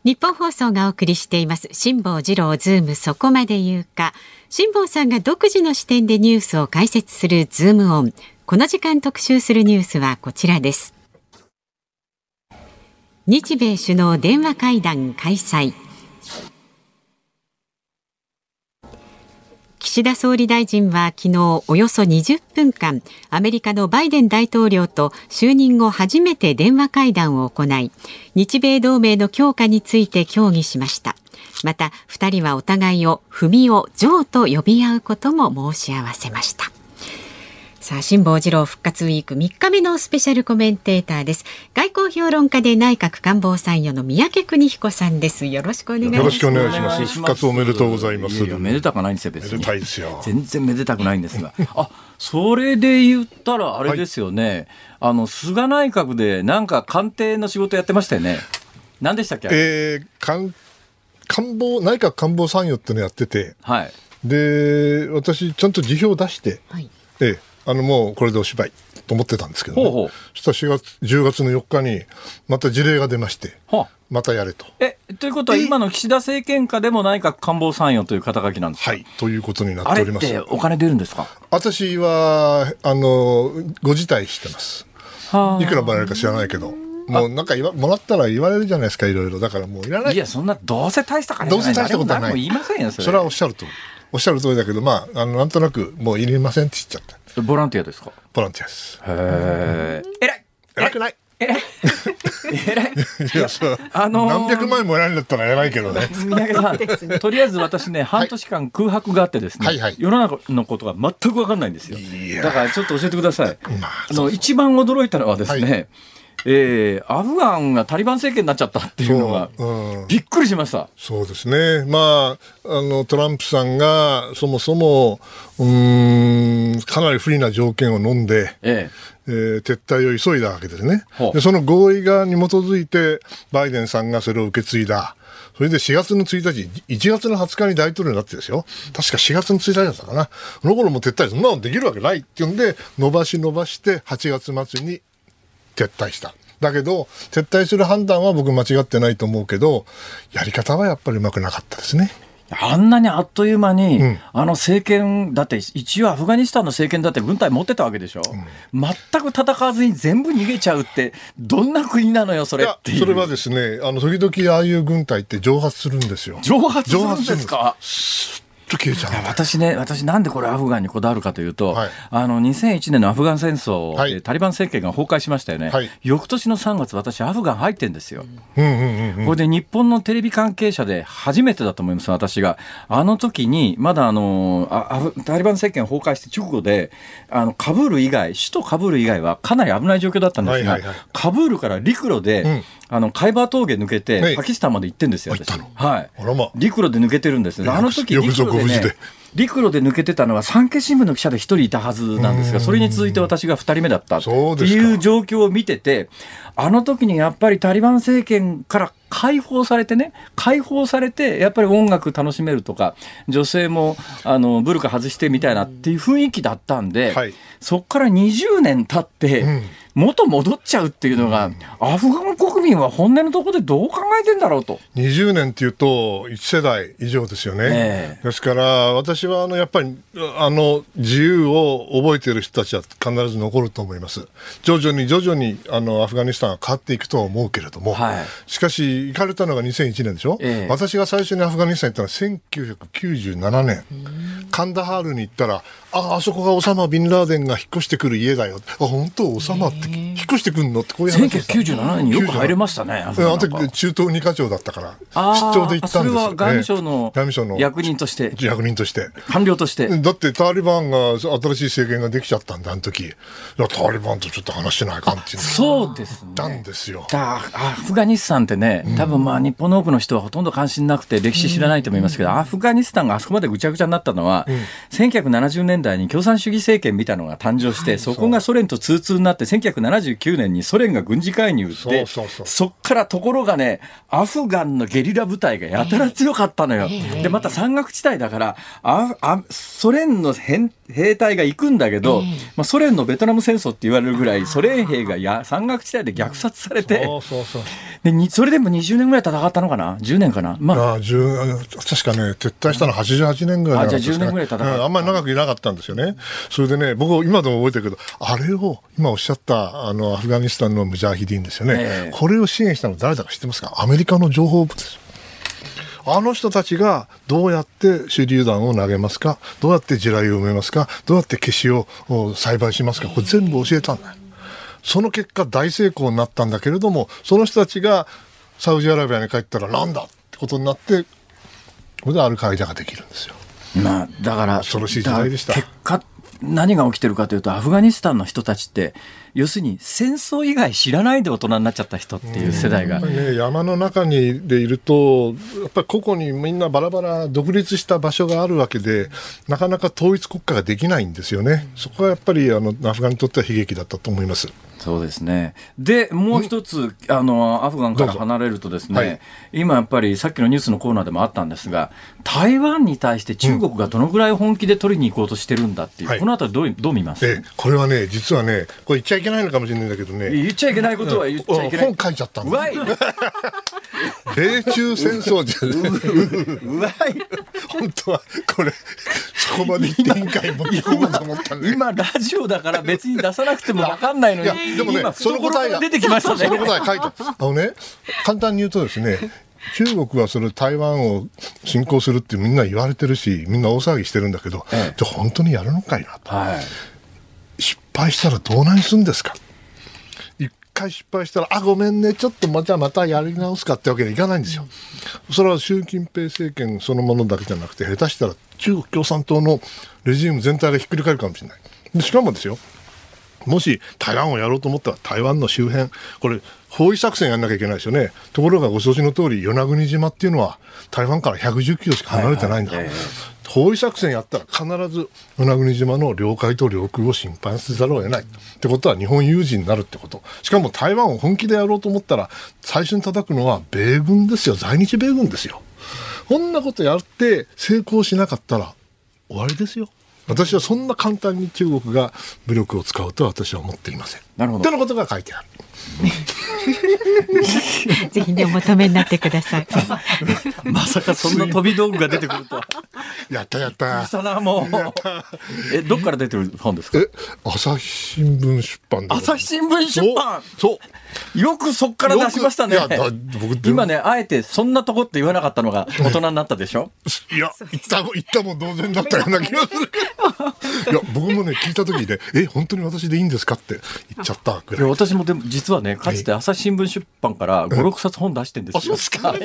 B: ニッポン放送がお送りしています。辛坊治郎ズームそこまで言うか。辛坊さんが独自の視点でニュースを解説するズームオン。この時間特集するニュースはこちらです。日米首脳電話会談開催。岸田総理大臣は昨日およそ20分間アメリカのバイデン大統領と就任後初めて電話会談を行い日米同盟の強化について協議しました。また2人はお互いを文雄ジョーと呼び合うことも申し合わせました。さあ辛坊治郎復活ウィーク3日目のスペシャルコメンテーターです外交評論家で内閣官房参与の三宅邦彦さんですよろしくお願いします
D: よろしくお願いします。復活おめでとうございます。
A: いやいやめでたくないんですよ、別に。
D: めでたいですよ。
A: 全然めでたくないんですが。あ、それで言ったらあれですよね、あの菅内閣でなんか官邸の仕事やってましたよね。何でしたっけ、
D: えー、官官房内閣官房参与ってのやってて、
A: はい、
D: で私ちゃんと辞表を出して、
B: はい
D: ええあのもうこれでお芝居と思ってたんですけど、ね、
A: ほうほう
D: そしたら4月10月の4日にまた事例が出まして
A: は
D: またやれと。
A: えということは今の岸田政権下でも内閣官房参与という肩書きなんですか、
D: はい、ということにな
A: っ
D: っております。
A: てお金出るんですか？
D: 私はあのご辞退してます。
A: はい
D: くらもらえるか知らないけど、もうなんか言わもらったら言われるじゃないですか、いろいろ。だからもういらない。
A: いやそんなどうせ大した金
D: どうせ大したことはない
A: 誰も言いませんよそれ
D: それはおっしゃると。おっしゃる通りだけど、まあ、あの、なんとなく、もういりませんって言っちゃった。
A: ボランティアですか？
D: ボランティアです。
A: へえ偉い。
D: 偉くない？
A: 偉い偉い。
D: いや、そう。
A: あのー。
D: 何百万円も偉いんだったら偉いけどね。
A: 三宅さん、とりあえず私ね、半年間空白があってですね、
D: はいはい。
A: 世の中のことが全く分かんないんですよ。だからちょっと教えてください。
D: まあ
A: あの一番驚いたのはですね、
D: は
A: えーアフガンがタリバン政権になっちゃったっていうのが、びっくりしました。
D: そうですね。まあ、あの、トランプさんが、そもそも、うーん、かなり不利な条件を飲んで、
A: え
D: えー撤退を急いだわけですね。でその合意がに基づいて、バイデンさんがそれを受け継いだ。それで4月の1日、1月の20日に大統領になってですよ。確か4月の1日だったかな。その頃も撤退、そんなのできるわけないっていうんで、伸ばし伸ばして8月末に撤退した。だけど、撤退する判断は僕間違ってないと思うけど、やり方はやっぱりうまくなかったですね。
A: えあんなにあっという間に、
D: うん
A: あの政権、だって一応アフガニスタンの政権だって軍隊持ってたわけでしょ、全く戦わずに全部逃げちゃうって、どんな国なのよ、それっていう。
D: それはですね、あの、時々ああいう軍隊って蒸発するんですよ。
A: 蒸発するんですか？
D: と消えちゃう
A: 私ね、私なんでこれアフガンにこだわるかというと、
D: はい
A: あの、2001年のアフガン戦争で、
D: はい
A: タリバン政権が崩壊しましたよね。
D: はい
A: 翌年の3月、私アフガン入ってんですよ。
D: うんうんうんうん。
A: これで日本のテレビ関係者で初めてだと思います、私が。あの時に、まだあの、あアフタリバン政権崩壊して直後で、あの、カブール以外、首都カブール以外はかなり危ない状況だったんですが、
D: はいはいはい
A: カブールから陸路で、
D: うん
A: あの、カイバー峠抜けて、
D: はい
A: パキスタンまで行ってんですよ、私はい。陸路で抜けてるんですよ。あの時陸路でね
D: ご無事で、
A: 陸路で抜けてたのは産経新聞の記者で一人いたはずなんですが、それに続いて私が二人目だったっていう状況を見てて、あの時にやっぱりタリバン政権から解放されてね、解放されて、やっぱり音楽楽しめるとか、女性もあのブルカ外してみたいなっていう雰囲気だったんで、
D: はい。
A: そこから20年経って、
D: うん。
A: 元戻っちゃうっていうのが、アフガン国民は本音のところでどう考えてんだろうと。
D: 20年っていうと、1世代以上ですよね。
A: ええ。
D: ですから、私はあのやっぱりあの自由を覚えている人たちは必ず残ると思います。徐々に徐々にあのアフガニスタンが変わっていくとは思うけれども、
A: はい。
D: しかし、行かれたのが2001年でしょ、
A: ええ。
D: 私が最初にアフガニスタンに行ったのは1997年、カンダハールに行ったら、ああそこがオサマ・ビンラーデンが引っ越してくる家だよ、あ本当、オサマって引っ越してくるの？ってこういう話でした。
A: 1997年によく入れましたね、
D: あの時中東二課長だったから、出張で行ったんですよ、
A: それは外務省の
D: 外務省の。
A: 役人として、
D: 役人として。
A: 官僚として。
D: だってタリバンが新しい政権ができちゃったんだ、あの時。タリバンとちょっと話してないかんっていうの。
A: そうですね。
D: たんですよ。
A: だアフガニスタンってね、多分まあ日本の多くの人はほとんど関心なくて歴史知らないと思いますけど、アフガニスタンがあそこまでぐちゃぐちゃになったのは、1970年代に共産主義政権みたいなのが誕生して、そこがソ連と通通になって、1979年にソ連が軍事介入で、
D: そうそ
A: っからところがね、アフガンのゲリラ部隊がやたら強かったのよ。で、また山岳地帯だから、ああソ連の兵兵隊が行くんだけど、まあ、ソ連のベトナム戦争って言われるぐらい、ソ連兵がや山岳地帯で虐殺されて。でにそれでも20年ぐらい戦ったのかな ?10 年かな？まあ、
D: ああ10あの確かね、撤退したのは88年ぐらいじゃなかったね
A: あじゃあ10年ぐらい戦った。
D: うんあんまり長くいなかったんですよね。それでね、僕、今でも覚えてるけど、あれを、今おっしゃった、あの、アフガニスタンのムジャヒディンですよね。
A: ええ
D: これを支援したの誰だか知ってますか？アメリカの情報部です。あの人たちがどうやって手榴弾を投げますか？どうやって地雷を埋めますか？どうやって消しをお栽培しますか？これ全部教えたんだよ。その結果大成功になったんだけれども、その人たちがサウジアラビアに帰ったらなんだってことになって、これでアルカイダができるんですよ。
A: まあ、だから、
D: 恐ろしい時代でした
A: 結果、何が起きてるかというと、アフガニスタンの人たちって、要するに戦争以外知らないで大人になっちゃった人っていう世代が
D: ね、山の中にでいると、っぱり個々にみんなバラバラ独立した場所があるわけで、なかなか統一国家ができないんですよね。そこはやっぱりあのアフガンにとっては悲劇だったと思います。
A: そうですね。で、もう一つ、あの、アフガンから離れるとですね、はい、今やっぱりさっきのニュースのコーナーでもあったんですが、台湾に対して中国がどのぐらい本気で取りに行こうとしてるんだっていう、うん、このあたりどうどう見ます？
D: えこれはね、実はね、これ言っちゃいけないのかもしれないんだけどね。
A: 言っちゃいけないことは言っちゃいけない。
D: 本書いちゃったんだ。米中戦争じゃうわい。本当は、これ、そこまで言っていいんかい持ってこうと思ったん
A: 今、ラジオだから別に出さなくても分かんないのに。
D: でもね、その答えが
A: 出てきましたね。
D: その答え書いてあのね、簡単に言うとですね、中国はそれ台湾を侵攻するってみんな言われてるし、みんな大騒ぎしてるんだけど、ええ、じゃあ本当にやるのかいなと、はい。失敗したらどうなりするんですか？一回失敗したら、あ、ごめんね、ちょっとまじゃあまたやり直すかってわけにいかないんですよ。それは習近平政権そのものだけじゃなくて、下手したら中国共産党のレジーム全体がひっくり返るかもしれない。でしかもですよ、もし台湾をやろうと思ったら台湾の周辺、これ、包囲作戦やんなきゃいけないですよね。ところがご承知の通り、与那国島っていうのは台湾から110キロしか離れてないんだ。はいはい、包囲作戦やったら必ず与那国島の領海と領空を侵犯せざるを得ない。ってことは日本有事になるってこと。しかも台湾を本気でやろうと思ったら、最初に叩くのは米軍ですよ。在日米軍ですよ。こんなことやって成功しなかったら終わりですよ。私はそんな簡単に中国が武力を使うとは私は思っていません。
A: なるほど。と
D: のことが書いてある。
B: ぜひね、お求めになってください。
A: まさかそんな飛び道具が出てくるとは。
D: やったやった。
A: そなもう。え、どっから出てる本ですか？え、
D: 朝日新聞出版
A: 朝日新聞出版。そう。よくそっから出しましたね。今ね、あえてそんなとこって言わなかったのが大人になったでしょ？
D: いや、言ったも、言ったも同然だったような気がする。いや、僕もね、聞いた時で、え、本当に私でいいんですかって言っちゃったぐらい。
A: 私もでも実はね、かつて朝日新聞出版から5、6冊本出してんですよ。あ、そうですか？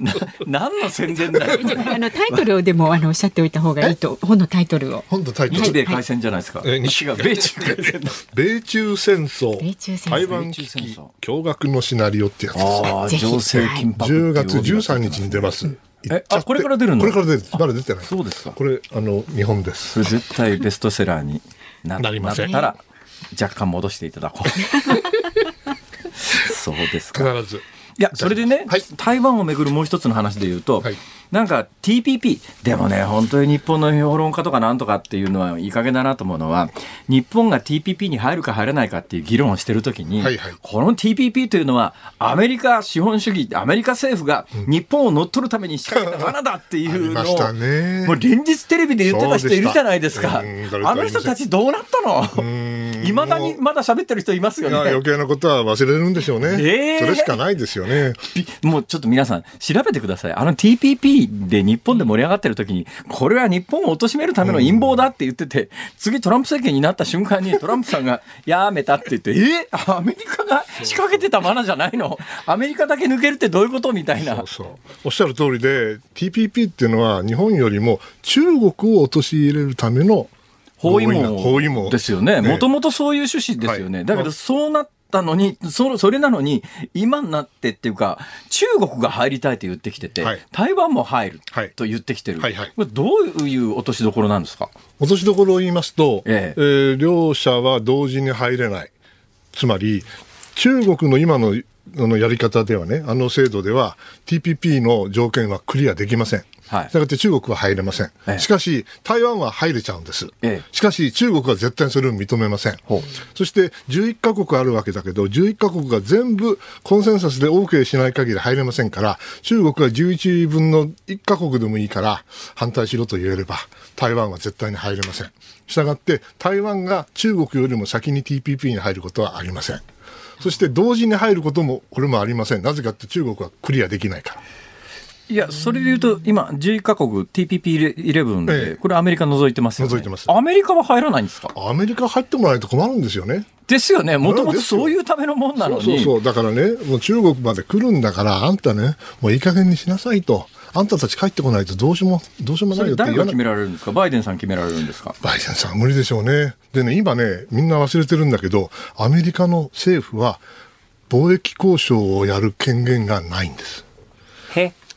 A: な何の宣伝だよ。
B: あのタイトルをでもあのおっしゃっておいた方がいいと本のタイトルを。
D: 本のタイトル。
A: 日米開戦じゃないですか。
D: 西が米中開戦。米中戦争。米中戦争。台湾危機驚愕のシナリオってやつです。あ
A: あ、情勢緊迫。
D: 10月13日に出ます。
A: え、あ、これから出るの？
D: これから出る。まだ出てない。
A: そうですか。
D: これ、あの、日本です。
A: 絶対ベストセラーにななりません。たら、若干戻していただこう。そうですか。
D: 必ず。
A: いや、それでね、はい、台湾をめぐるもう一つの話で言うと、はい、なんか TPP、でもね、本当に日本の評論家とかなんとかっていうのはいい加減だなと思うのは、日本が TPP に入るか入らないかっていう議論をしてるときに、はいはい、この TPP というのは、アメリカ資本主義、アメリカ政府が日本を乗っ取るために仕掛けた罠だっていうのを、もう連日テレビで言ってた人いるじゃないですか。あの人たちどうなったの？いまだにまだ喋ってる人いますよね。
D: 余計なことは忘れるんでしょうね。えー、それしかないですよね。
A: もうちょっと皆さん調べてください。あの TPP で日本で盛り上がってる時に、これは日本を貶めるための陰謀だって言ってて、次トランプ政権になった瞬間にトランプさんが やめたって言って、え？アメリカが仕掛けてた罠じゃないの？アメリカだけ抜けるってどういうことみたいな。そうそう。
D: おっしゃる通りで、TPP っていうのは日本よりも中国を陥れるための
A: 包囲網ですよね。もともとそういう趣旨ですよね。はい、だけどそうなったのに、そそれなのに、今になってっていうか、中国が入りたいと言ってきてて、はい、台湾も入ると言ってきてる、はいはい。はい、どういう落としどころなんですか？
D: 落としどころを言いますと、ええ。えー、両者は同時に入れない。つまり、中国の今ののやり方ではね、あの制度では TPP の条件はクリアできません。はい、したがって中国は入れません、ええ、しかし、台湾は入れちゃうんです、え、しかし、中国は絶対それを認めません、そして11か国あるわけだけど、11か国が全部コンセンサスで OK しない限り入れませんから、中国は11分の1か国でもいいから反対しろと言えれば、台湾は絶対に入れません。したがって、台湾が中国よりも先に TPP に入ることはありません。そして同時に入ることもこれもありません。なぜかって中国はクリアできないから。
A: いや、それで言うと、今、11か国、TPP11 で、これ、アメリカ除いてますよね。除いてます。アメリカは入らないんですか？
D: アメリカ入ってもらいと困るんですよね。
A: ですよね、もともとそういうためのもんなのに。
D: そうそうそう、だからね、もう中国まで来るんだから、あんたね、もういい加減にしなさいと。あんたたち帰ってこないとどうしようも、どうしようもないよって
A: 誰が決められるんですか？バイデンさん決められるんですか？
D: バイデンさん無理でしょうね。でね、今ね、みんな忘れてるんだけど、アメリカの政府は貿易交渉をやる権限がないんです。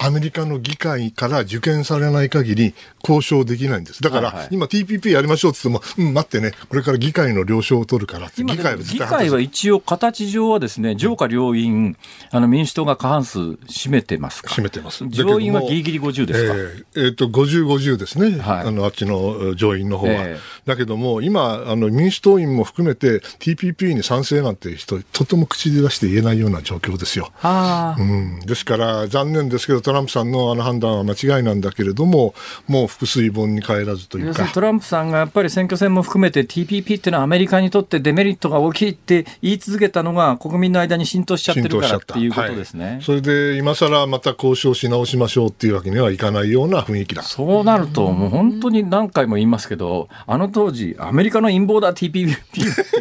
D: アメリカの議会から受験されない限り交渉できないんです。だから、はいはい、今 TPP やりましょうって言っても、うん、待ってね、これから議会の了承を取るから議会は
A: 議会は一応形上はですね、上下両院、あの民主党が過半数占めてますか
D: 占めてます。
A: 上院はギリギリ50ですか
D: えー、えー、と、50、50ですね。はい、あの、あっちの上院の方は。えー、だけども、今、あの、民主党員も含めて TPP に賛成なんて人、とても口で出して言えないような状況ですよ。うん、ですから、残念ですけど、トランプさんのあの判断は間違いなんだけれども、もう複数本に帰らずというか。
A: トランプさんがやっぱり選挙戦も含めて TPP っていうのはアメリカにとってデメリットが大きいって言い続けたのが国民の間に浸透しちゃってるからっていうことですね。はい、
D: それで今更また交渉し直しましょうっていうわけにはいかないような雰囲気だ。
A: そうなると、もう本当に何回も言いますけど、あの当時、アメリカの陰謀だ TPP って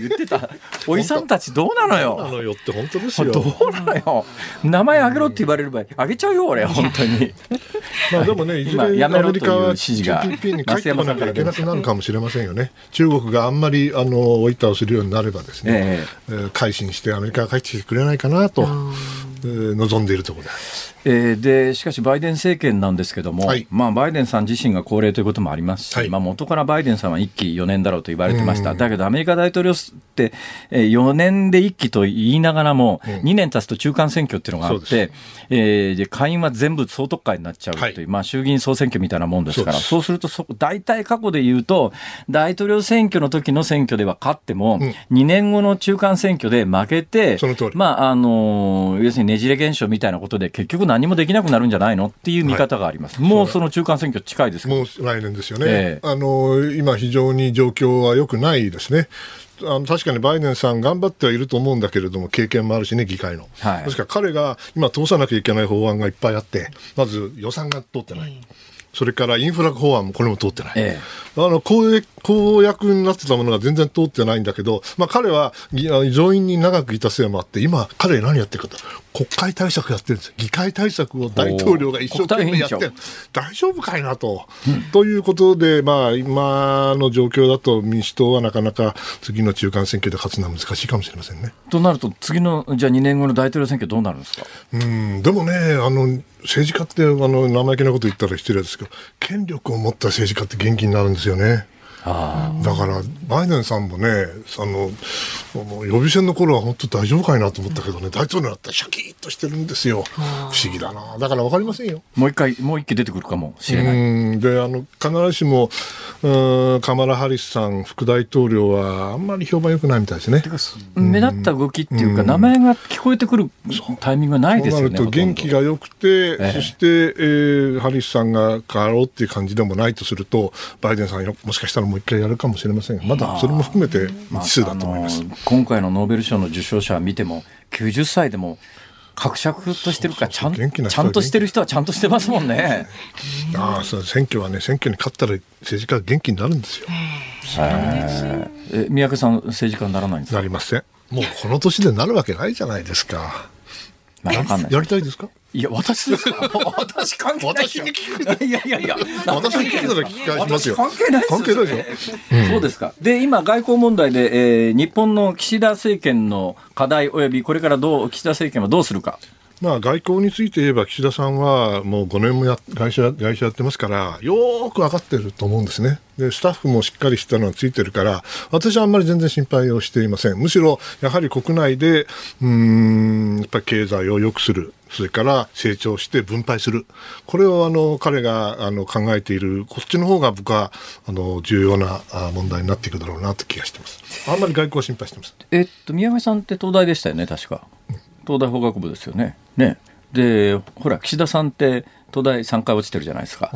A: 言ってた おじさんたちどうなのよ？
D: どうなのよって本当ですよ。
A: どうなのよ？名前あげろって言われれば、あげちゃうよ、俺、本当に。
D: まあでもね、いずれアメリカは TPP に帰ってこなきゃいけなくなるかもしれませんよね。中国があんまりあのおいたをするようになればですね、えー、改心してアメリカが帰ってきてくれないかなと、えー、望んでいるところであります。
A: えー、でしかし、バイデン政権なんですけども、はい、まあ、バイデンさん自身が高齢ということもありますし、はい、まあ、元からバイデンさんは1期4年だろうと言われてました、だけどアメリカ大統領って、えー、4年で1期と言いながらも、2年経つと中間選挙っていうのがあって、えー、で下院は全部総督会になっちゃうという、はい、まあ、衆議院総選挙みたいなもんですから、そうす。るとそ、大体過去で言うと、大統領選挙の時の選挙では勝っても、うん、2年後の中間選挙で負けて、まああの要するにねじれ現象みたいなことで、結局何もできなくなるんじゃないのっていう見方があります、はい、もうその中間選挙近いです
D: もう来年ですよね、えー、あの今、非常に状況は良くないですね。あの確かにバイデンさん頑張ってはいると思うんだけれども経験もあるしね議会の、はい、ですから彼が今通さなきゃいけない法案がいっぱいあってまず予算が通ってない、それからインフラ法案もこれも通ってない、ええ、あの公公約になってたものが全然通ってないんだけど、まあ、彼は上院に長くいたせいもあって、今、彼何やってるかと、国会対策やってるんです議会対策を大統領が一生懸命やってる、大丈夫かいなと。うん、ということで、まあ、今の状況だと民主党はなかなか次の中間選挙で勝つのは難しいかもしれませんね。
A: となると、次のじゃあ2年後の大統領選挙、どうなるんですか？
D: うんでもねあの政治家ってあの生意気なこと言ったら失礼ですけど権力を持った政治家って元気になるんですよね。だからバイデンさんもねあの予備選の頃は本当大丈夫かいなと思ったけどね大統領だったらシャキッとしてるんですよ。不思議だな。だから分かりませんよ。
A: もう一回もう一期出てくるかもしれない。
D: であの必ずしもカマラ・ハリスさん副大統領はあんまり評判良くないみたいですね。
A: 目立った動きっていうか名前が聞こえてくるタイミングがないですよねそうなると
D: 元気が良くて、えー、そして、えー、ハリスさんが変わろうっていう感じでもないとするとバイデンさんもしかしたらもう一回やるかもしれませんまだそれも含めて未知数だと思います、まあ、
A: 今回のノーベル賞の受賞者を見ても90歳でも格尺としてるかちゃんちゃんとしてる人はちゃんとしてますもんね。
D: ああそう選挙はね選挙に勝ったら政治家が元気になるんですよ。
A: え三宅さん政治家にならないんですか？
D: なりません。もうこの年でなるわけないじゃないですか。
A: まあ、かんない
D: やりたいですか？
A: いや、私ですか？私関係ない。私に聞く。いやいやいや。
D: 私に聞くなら聞き返しますよ。
A: 関係ない
D: 関係ないで
A: しょ？そうですか。で、今、外交問題で、えー、日本の岸田政権の課題及びこれからどう、岸田政権はどうするか。
D: まあ、外交について言えば岸田さんはもう5年もや外相外相やってますからよく分かってると思うんですね。でスタッフもしっかりしたのがついてるから私はあんまり全然心配をしていません。むしろやはり国内でうんやっぱ経済を良くする。それから成長して分配する。これをあの彼があの考えている。こっちの方が僕はあの重要な問題になっていくだろうなという気がしてます。あんまり外交心配してます
A: えっと宮上さんって東大でしたよね確か。うん東大法学部ですよね。ね。でほら岸田さんって東大3回落ちてるじゃないですか。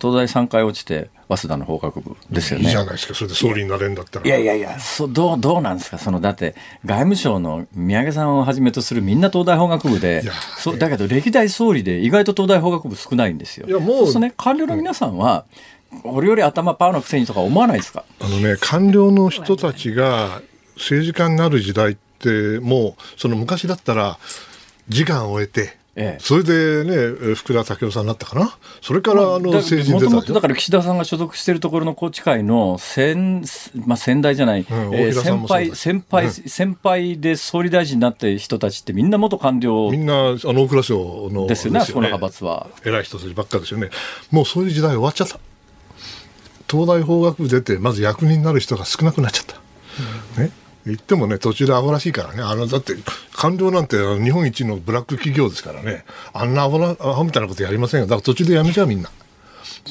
A: 東大3回落ちて早稲田の法学部ですよね。
D: いいじゃないですか。それで総理になれるんだったら。
A: いやいやいやそどうどうなんですか？そのだって外務省の宮家さんをはじめとするみんな東大法学部でそだけど歴代総理で意外と東大法学部少ないんですよ。いやもうそうね官僚の皆さんは、俺より頭パーのくせにとか思わないですか？
D: あのね官僚の人たちが政治家になる時代ってもうその昔だったら時間を終えて
A: ええ
D: それでね、え福田武雄さんになったかな？それからあの
A: だ
D: 政治に
A: もともとだから岸田さんが所属しているところの宏池会の先,、まあ、先代じゃない、
D: ん
A: えー先輩先輩、
D: うん
A: 先輩で総理大臣になった人たちってみんな元官僚
D: みんなあの大蔵省の
A: ですよね、あそこの派閥は。
D: 偉い人たちばっかですよね。もうそういう時代終わっちゃった。東大法学部出て、まず役人になる人が少なくなっちゃった。ね。言ってもね、途中でアホらしいからね。あの、だって、官僚なんて日本一のブラック企業ですからね。あんなアホな、アホみたいなことやりませんよ。だから途中でやめちゃうみんな。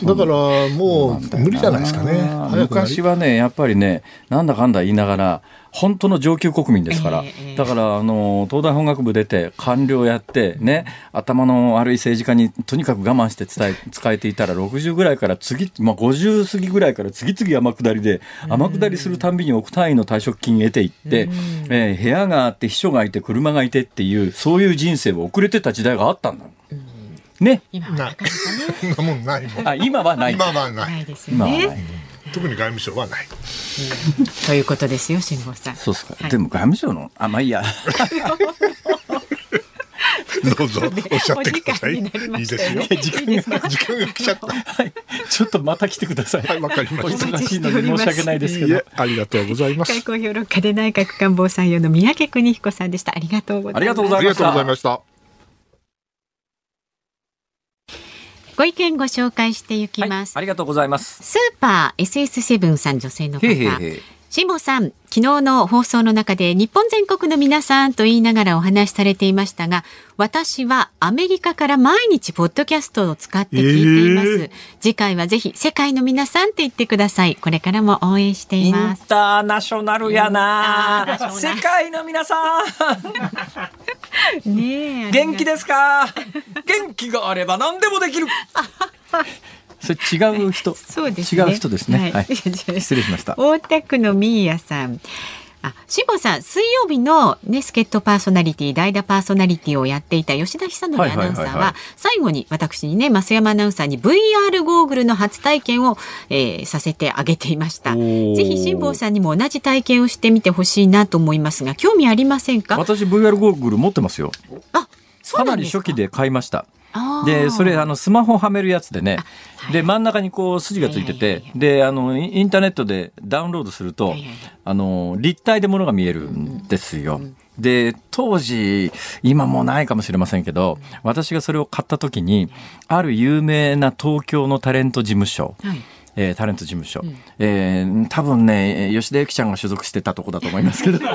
D: だから、もう、無理じゃないですかね。
A: 昔はね、やっぱりね、なんだかんだ言いながら、本当の上級国民ですから、
B: ええ
A: だからあの東大本学部出て、官僚やって、ね、頭の悪い政治家にとにかく我慢して伝え使えていたら、60ぐらいから次、まあ、50過ぎぐらいから次々天下りで、天下りするたんびに億単位の退職金得ていって、えー部屋があって、秘書がいて、車がいてっていう、そういう人生を送れてた時代があったんだ。ね。
B: 今はなかなかね
D: そんなもんないもん。
A: あ今はない。
D: 今はな。
B: ないいですよ
A: 今はない
B: ね。
D: 特に外務省はない。
B: ということですよ辛坊さん。
A: そうですか。
B: はい
A: でも外務省の、あ、まあいいや。
D: どうぞ、おっしゃってください。いいですよ。時間が、時間が来ちゃった。
A: はい。ちょっとまた来てください。
D: はい、わかりま
A: お
D: した。
A: 忙しいのに申し訳ないですけど
D: ありがとうございます。
B: 外交評論家で内閣官房参与の三宅邦彦さんでした。ありがとうございま
A: した
D: ありがとうございました。
B: ご意見ご紹介していき
A: はい
B: ます。
A: ありがとうございます。
B: スーパー SS7 さん女性の方。
A: へいへいへい。
B: 辛坊さん、昨日の放送の中で日本全国の皆さんと言いながらお話しされていましたが、私はアメリカから毎日ポッドキャストを使って聞いています。
D: えー
B: 次回はぜひ世界の皆さんって言ってください。これからも応援してい
A: イン
B: ます。
A: ターナショナルやな
B: インターナショナル
A: 世界の皆さん
B: ねえ。
A: 元気ですか？元気があれば何でもできる それ違う人。
B: そうですね。
A: 違う人ですね、はい、
B: 失
A: 失礼しました。
B: 大田区のミーヤさん。あ、しぼさん、水曜日のね、助っ人パーソナリティ、代打パーソナリティをやっていた吉田久典アナウンサー
A: は
B: 最後に私にね、増山アナウンサーに VR ゴーグルの初体験を、えーさせてあげていました。ぜひ辛坊さんにも同じ体験をしてみてほしいなと思いますが、興味ありませんか？
A: 私 VR ゴーグル持ってますよ。
B: あ、そ
A: か。
B: か
A: なんり初期で買いましたでそれあのスマホはめるやつでね、
B: はい。
A: で真ん中にこう筋がついてて、であのインターネットでダウンロードすると、あの立体で物が見えるんですよ。で当時今もうないかもしれませんけど私がそれを買った時にある有名な東京のタレント事務所、
B: はい。
A: えータレント事務所、えー多分ね吉田由紀ちゃんが所属してたとこだと思いますけど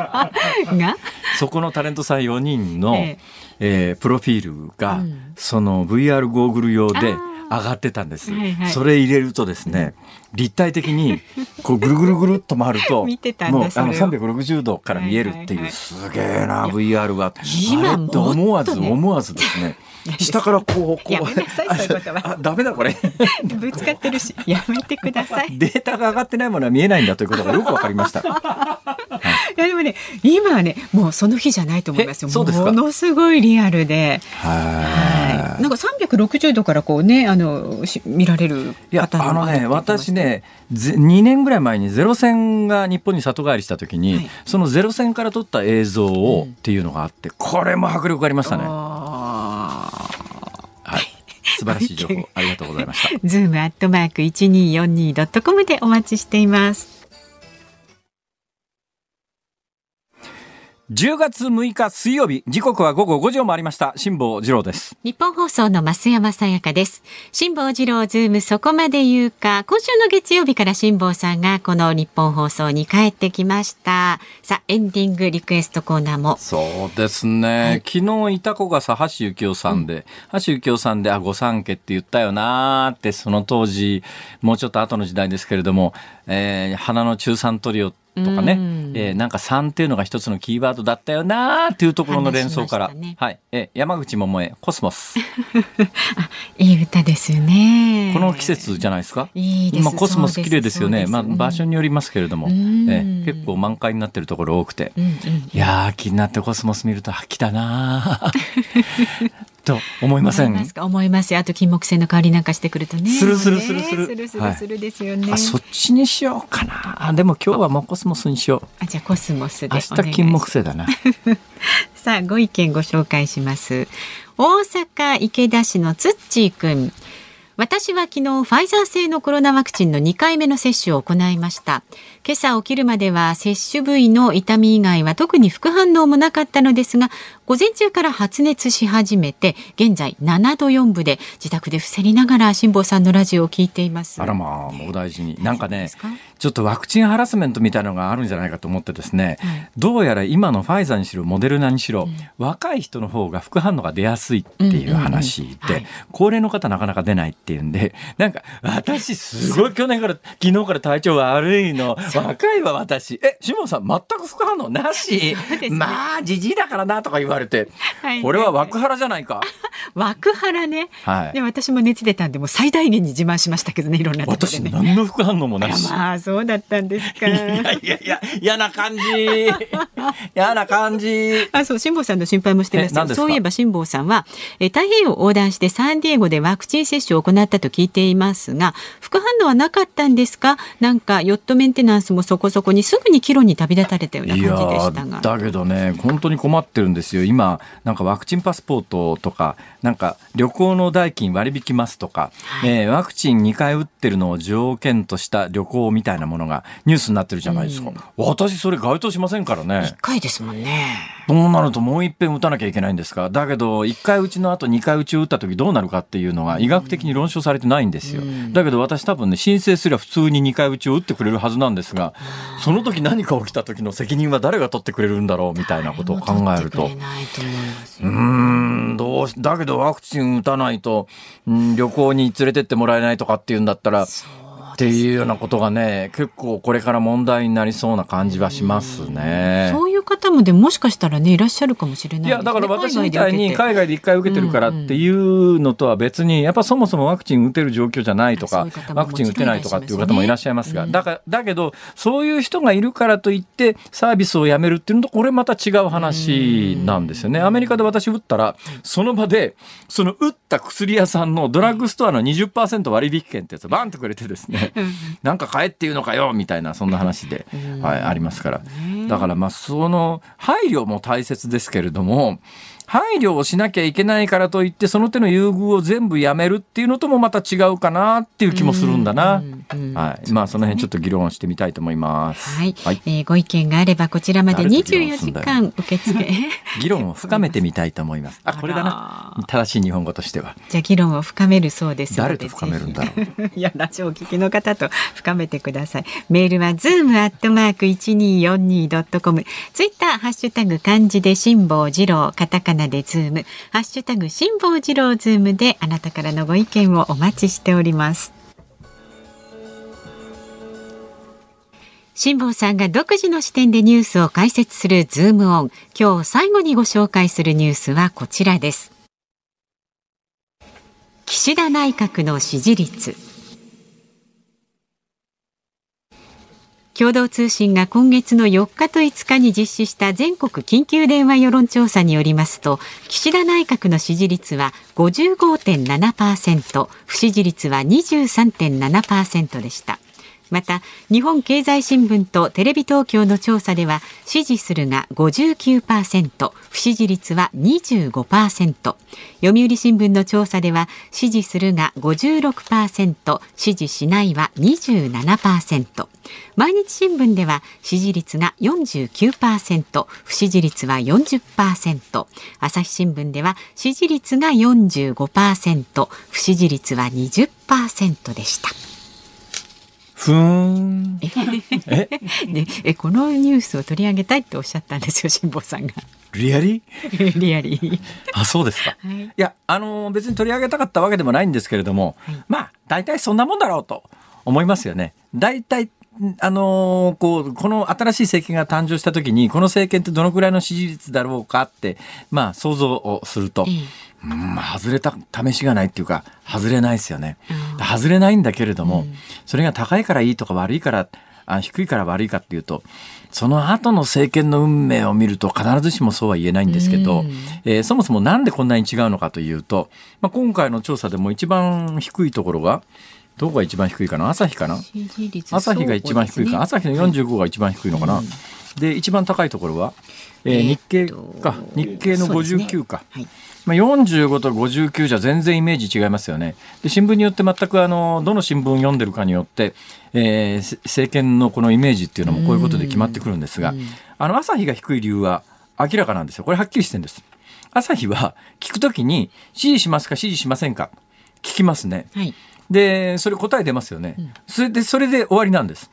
B: が、
A: そこのタレントさん4人の、
B: え
A: え。ープロフィールが、
B: うん。
A: その VR ゴーグル用で
B: あ
A: 上がってたんです。
B: はいはい。
A: それ入れるとですね、立体的にこうぐるぐるぐるっと回ると、
B: 見てたんだ
A: もうあの
B: それを
A: 360度から見えるっていう、
B: はいはいはい
A: すげえな VR は。
B: 今
A: あれって思わず思わずですね。下からこうこう
B: やめなさいそういうことは
A: あダメだこれ。
B: ぶつかってるし、やめてください。
A: データが上がってないものは見えないんだということがよくわかりました。
B: いやでもね、今はね、もうその日じゃないと思いますよ。ものすごいリアルで、
A: は
B: はい。なんか360度からこうね、あのし見られる
A: いや
B: 方
A: あのね私。ねぜ2年ぐらい前にゼロ戦が日本に里帰りした時に、
B: はい
A: そのゼロ戦から撮った映像をっていうのがあってこれも迫力ありましたね、素晴らしい情報ありがとうございました
B: ーズームアットマーク一二四二ドットコムでお待ちしています。
A: 10月6日水曜日時刻は午後5時を回りました辛坊治郎です
B: ニッポン放送の増山さやかです。辛坊治郎ズームそこまで言うか。今週の月曜日から辛坊さんがこのニッポン放送に帰ってきました。さあ、エンディングリクエストコーナーも。
A: そうですね、昨日いた子がさ橋幸夫さんで、橋幸夫さんであ御三家って言ったよなーってその当時もうちょっと後の時代ですけれども、えー花の中3トリオとかね、
B: うん。
A: えーなんか3っていうのが一つのキーワードだったよなーっていうところの連想から、
B: 話しましたね。
A: はい、えー山口百恵コスモス。
B: いい歌ですよね。
A: この季節じゃないですか？
B: いいです。
A: 今コスモス綺麗ですよね。まあ、場所によりますけれども、え
B: うん。
A: ー結構満開になってるところ多くて、
B: うんうん。
A: いやー、気になってコスモス見ると、あ、来たなー と思いません
B: 思いますか？思います。よあと金木犀の香りなんかしてくるとね。
A: するするするする。
B: ね。するするするですよね、
A: あそっちにしようかな。あでも今日はもうコスモスにしよう。
B: あじゃあコスモスで
A: 明日金木犀だな。
B: さあご意見ご紹介します。大阪池田市のつっちーくん。私は昨日ファイザー製のコロナワクチンの2回目の接種を行いました今朝起きるまでは接種部位の痛み以外は特に副反応もなかったのですが午前中から発熱し始めて現在7度4分で自宅で伏せりながら辛坊さんのラジオを聞いています。
A: あらまあお大事に。なんかねちょっとワクチンハラスメントみたいなのがあるんじゃないかと思ってですね、どうやら今のファイザーにしろモデルナにしろ、若い人の方が副反応が出やすいっていう話
B: うんうんうん。は
A: で
B: い。
A: 高齢の方なかなか出ないっていうんでなんか私すごい去年から昨日から体調悪いの若いわ私。え下野さん全く副反応なし、
B: ね。
A: まあじじいだからなとか言われて、
B: はい。
A: これは枠ハラじゃないか。
B: 枠腹ね、
A: はい
B: で私も熱出たんでもう最大限に自慢しましたけどねいろんなね
A: 私何の副反応もなし。
B: まあそうだったんですか
A: いやいやいや、嫌な感じ。嫌な感じ。
B: あ、そう、辛坊さんの心配もしてますそういえば辛坊さんは、えー太平洋を横断してサンディエゴでワクチン接種を行ったと聞いていますが、副反応はなかったんですか？なんか、ヨットメンテナンスもそこそこにすぐに帰路に旅立たれたような感じでしたが。
A: ーだけどね本当に困ってるんですよ今なんかワクチンパスポートとかなんか旅行の代金割り引きますとか、えーワクチン2回打ってるのを条件とした旅行みたいなものがニュースになってるじゃないですか、私それ該当しませんからね。
B: 一回ですもんね。
A: そうなるともう一遍打たなきゃいけないんですか。だけど1回打ちの後2回打ちを打った時どうなるかっていうのが医学的に論証されてないんですよ、だけど私多分ね申請すれば普通に2回打ちを打ってくれるはずなんですがその時何か起きた時の責任は誰が取ってくれるんだろうみたいなことを考えると。うーんどうしだけどワクチン打たないと、うん旅行に連れてってもらえないとかっていうんだったらっていうようなことがね結構これから問題になりそうな感じはしますね。
B: そういう方もでももしかしたらねいらっしゃるかもしれない
A: いやだから私みたいに
B: 海
A: 海外で一回受けてるからっていうのとは別にやっぱそもそもワクチン打てる状況じゃないとか
B: そういう
A: ワクチン打てないとかっていう方もいらっしゃいますが
B: うん。
A: だからだけどそういう人がいるからといってサービスをやめるっていうのとこれまた違う話なんですよね。アメリカで私打ったらその場でその打った薬屋さんのドラッグストアの20%割引券ってやつをバンとくれてですね なんか買えっていうのかよみたいなそんな話で、はい、ありますから。だからまあその配慮も大切ですけれども配慮をしなきゃいけないからといってその手の優遇を全部やめるっていうのともまた違うかなっていう気もするんだな。はい、まあその辺ちょっと議論してみたいと思います。
B: はい、
A: はい
B: えーご意見があればこちらまで
A: 誰と議論
B: 24時間受付
A: 議論を深めてみたいと思います。あ、これだな。正しい日本語としては。
B: じゃあ議論を深めるそうです
A: 誰と深めるんだろう。
B: いやラジオ聞きの方と深めてくださいメールはズームアットマーク 1242. ドットコムツイッターハッシュタグ漢字で辛坊治郎カタカナなでズーム。ハッシュタグ辛坊治郎ズームであなたからのご意見をお待ちしております。辛坊さんが独自の視点でニュースを解説するズームオン。今日最後にご紹介するニュースはこちらです。岸田内閣の支持率。共同通信が今月の4日と5日に実施した全国緊急電話世論調査によりますと岸田内閣の支持率は55.7%不支持率は23.7%でした。また日本経済新聞とテレビ東京の調査では支持するが59%不支持率は25%読売新聞の調査では支持するが56%支持しないは27%毎日新聞では支持率が49%不支持率は40%朝日新聞では支持率が45%不支持率は20%でした。
A: ふーん。え
B: ね、えこのニュースを取り上げたいっておっしゃったんですよ辛坊さんが。
A: リアリ
B: リアリー。
A: あ、そうですか。
B: はい。
A: いや、あのー別に取り上げたかったわけでもないんですけれども、まあ、大体そんなもんだろうと思いますよね。大体、あのーこう、この新しい政権が誕生した時に、この政権ってどのくらいの支持率だろうかって、まあ、想像をすると、
B: ええ
A: うん、外れた試しがないっていうか、外れないですよね。外れないんだけれども、それが高いからいいとか悪いから、あ低いから悪いかっていうと、その後の政権の運命を見ると必ずしもそうは言えないんですけど、えー、そもそもなんでこんなに違うのかというと、まあ、今回の調査でも一番低いところが、どこが一番低いかな？朝日かな？朝日が一番低いか、ね、朝日の45が一番低いのかな、うん、で一番高いところは、えー、日経か日経の59か、ね。はい、まあ、45と59じゃ全然イメージ違いますよね。で新聞によって全くあのどの新聞読んでるかによって、えー、政権のこのイメージっていうのもこういうことで決まってくるんですが、あの朝日が低い理由は明らかなんですよ。これはっきりしてるんです。朝日は聞くときに支持しますか支持しませんか聞きますね、はい。で、それ答え出ますよね。それで、それで終わりなんです。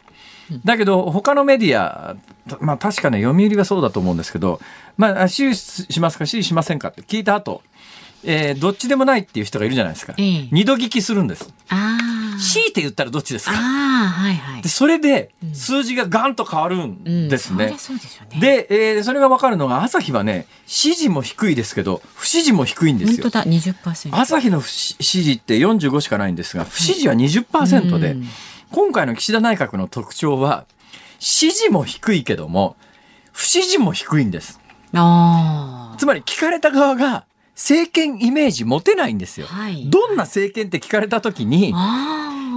A: だけど、他のメディア、まあ確かね、読売はそうだと思うんですけど、まあ、支持しますか、支持しませんか？って聞いた後、えー、どっちでもないっていう人がいるじゃないですか。二度聞きするんです。強いて言ったらどっちですか？はいはい、でそれで数字がガンと変わるんですね。うん、で、えー、それが分かるのが朝日はね支持も低いですけど不支持も低いんですよ。
B: 本当だ20%
A: 朝日の支持って45しかないんですが不支持は20%で、うん、今回の岸田内閣の特徴は支持も低いけども不支持も低いんです。つまり聞かれた側が政権イメージ持てないんですよ。はい、どんな政権って聞かれた時に、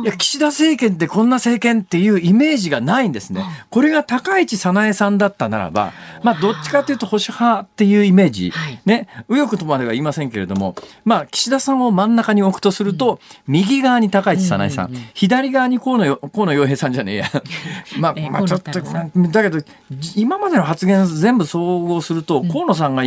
A: いや、岸田政権ってこんな政権っていうイメージがないんですね。これが高市早苗さんだったならば、まあ、どっちかというと保守派っていうイメージ、はい、ね、右翼とまでは言いませんけれども、まあ、岸田さんを真ん中に置くとすると、うん、右側に高市早苗さん、左側に河野河野洋平さんじゃねえや。まあ、まあ、ちょっと、だけど、今までの発言全部総合すると、河野さんが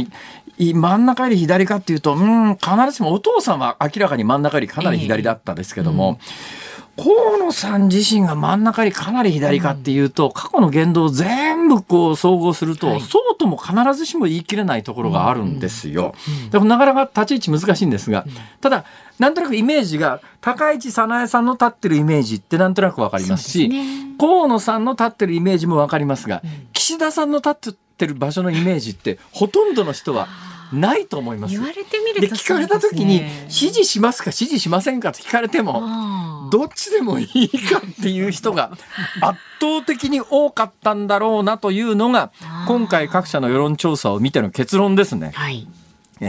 A: 真ん中より左かっていうと、うん、必ずしもお父さんは明らかに真ん中よりかなり左だったですけども、えーうん、河野さん自身が真ん中よりかなり左かっていうと、うん、過去の言動を全部こう総合すると、はい、そうとも必ずしも言い切れないところがあるんですよ。でもなかなか立ち位置難しいんですが、ただ、なんとなくイメージが、高市早苗さんの立ってるイメージってなんとなくわかりますし、すね、河野さんの立ってるイメージもわかりますが、岸田さんの立ってる場所のイメージってほとんどの人はないと思います。
B: 言われてみる
A: と、ね、聞かれた時に支持しますか支持しませんかって聞かれてもどっちでもいいかっていう人が 圧倒的に多かったんだろうなというのが今回各社の世論調査を見ての結論ですね。はい。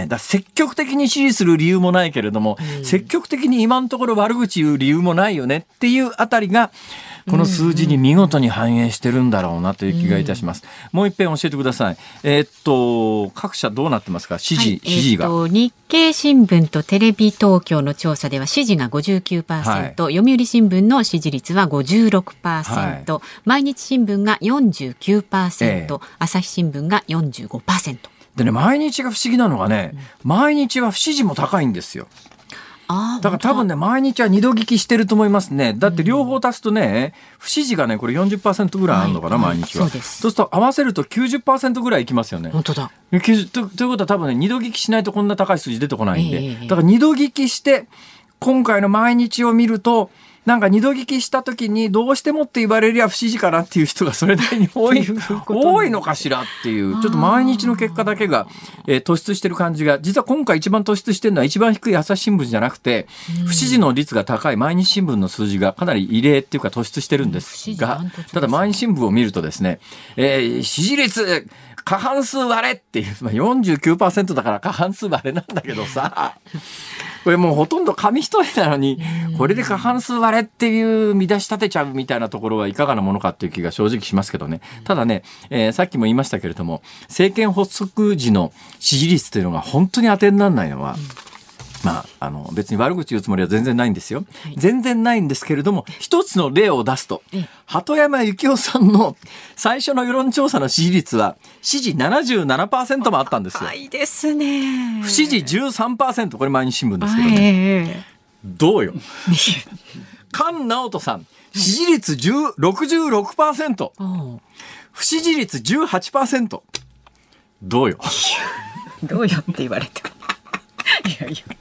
A: だ積極的に支持する理由もないけれども、うん、積極的に今のところ悪口言う理由もないよねっていうあたりがこの数字に見事に反映してるんだろうなという気がいたします。うん、もう一遍教えてください。えー、っと、各社どうなってますか？支持、はい、支持が、え
B: ー、日経新聞とテレビ東京の調査では支持が59%、はい、読売新聞の支持率は56%、はい、毎日新聞が49%、えー、朝日新聞が45%。
A: でね、毎日が不思議なのがね、毎日は不支持も高いんですよ。だから多分ね、毎日は二度聞きしてると思いますね。だって両方足すとね、不支持がね、これ40%ぐらいあるのかな、はい、毎日は。そうすると合わせると90%ぐらいいきますよね。
B: 本当だ。
A: とということは多分ね、二度聞きしないとこんな高い数字出てこないんで。えー、だから二度聞きして、今回の毎日を見ると、なんか二度聞きした時にどうしてもって言われりゃ不支持かなっていう人がそれなりに多い。多いのかしらっていう。ちょっと毎日の結果だけが、えー、突出してる感じが実は今回一番突出してるのは一番低い朝日新聞じゃなくて不支持の率が高い毎日新聞の数字がかなり異例っていうか突出してるんですがただ毎日新聞を見るとですね、えー、支持率過半数割れっていう、まあ、49%だから過半数割れなんだけどさこれもうほとんど紙一重なのに、これで過半数割れっていう見出し立てちゃうみたいなところはいかがなものかっていう気が正直しますけどね。ただね、えー、さっきも言いましたけれども、政権発足時の支持率というのが本当に当てにならないのは、まあ、あの、別に悪口言うつもりは全然ないんですよ。はい、全然ないんですけれども、一つの例を出すと、鳩山幸夫さんの最初の世論調査の支持率は、支持77%もあったんですよ。
B: いですね。
A: 不支持13%、これ毎日新聞ですけどね。どうよ。菅直人さん、支持率66%。不支持率18%。どうよ。
B: どうよって言われても。いやいや。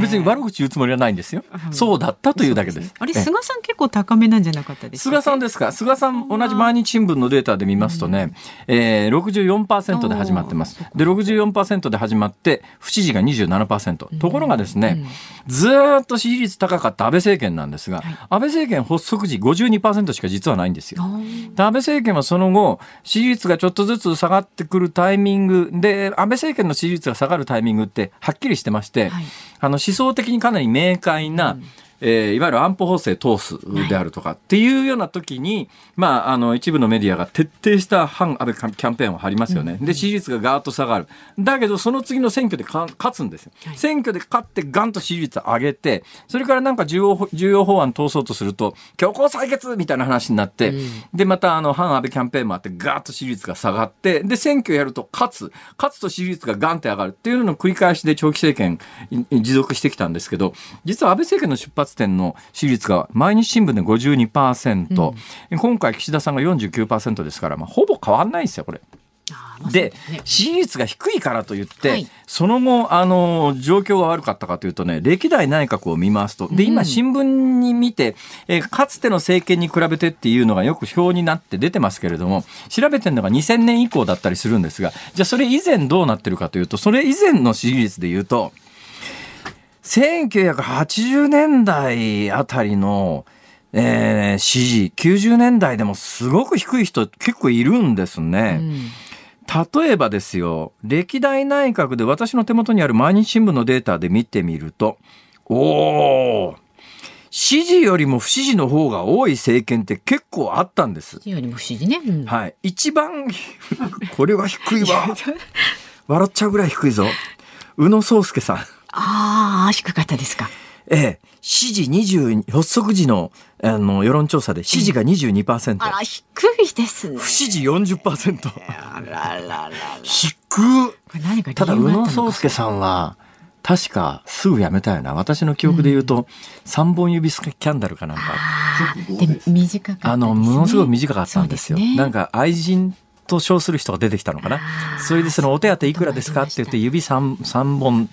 A: 別に悪口言うつもりはないんですよ。そうだったというだけです。
B: あれ、菅さん結構高めなんじゃなかったですか？
A: 菅さんですか？菅さん、同じ毎日新聞のデータで見ますとね、えー、64%で始まってます。で、64%で始まって、不支持が27%。ところがですね、ずっと支持率高かった安倍政権なんですが、安倍政権発足時52%しか実はないんですよ。安倍政権はその後、支持率がちょっとずつ下がってくるタイミングで、安倍政権の支持率が下がるタイミングってはっきりしてまして、はい、あの思想的にかなり明快な、うん。えー、いわゆる安保法制通すであるとかっていうような時に、まあ、あの、一部のメディアが徹底した反安倍キャンペーンを張りますよね。で、支持率がガーッと下がる。だけど、その次の選挙で勝つんですよ。選挙で勝ってガンと支持率上げて、それからなんか重要、重要法案通そうとすると、強行採決みたいな話になって、で、またあの、反安倍キャンペーンもあって、ガーッと支持率が下がって、で、選挙やると勝つ。勝つと支持率がガンって上がるっていうのの繰り返しで長期政権持続してきたんですけど、実は安倍政権の出発発点の支持率が毎日新聞で52%、うん、今回岸田さんが49%ですから、まあ、ほぼ変わんないですよこれ。で、支持率が低いからといって、はい、その後、あの、状況が悪かったかというとね、歴代内閣を見ますと、で、今、新聞に見て、えかつての政権に比べてっていうのがよく表になって出てますけれども、調べてるのが2000年以降だったりするんですが、じゃあそれ以前どうなってるかというと、それ以前の支持率で言うと、1980年代あたりの、えー、支持、90年代でもすごく低い人結構いるんですね。うん例えばですよ、歴代内閣で私の手元にある毎日新聞のデータで見てみると、おー、支持よりも不支持の方が多い政権って結構あったんです。
B: 支持よりも不支持ね。うん、
A: はい。一番、これは低いわ。笑っちゃうぐらい低いぞ。宇野宗介さん。
B: ああ、低かったですか。
A: ええ、支持20、発足時のあの世論調査で支持が22%。
B: あら、低いですね。
A: 不支持40%。
B: あらららら
A: 低ただ、宇野宗介さんは、確かすぐ辞めたよな。私の記憶で言うと、三、うん、本指スキャンダルかなんか。
B: で、短かった、ね、
A: あの、ものすごい短かったんですよ。すね、なんか愛人と称する人が出てきたのかな。それでそのお手当いくらですかって言って指 3, 3本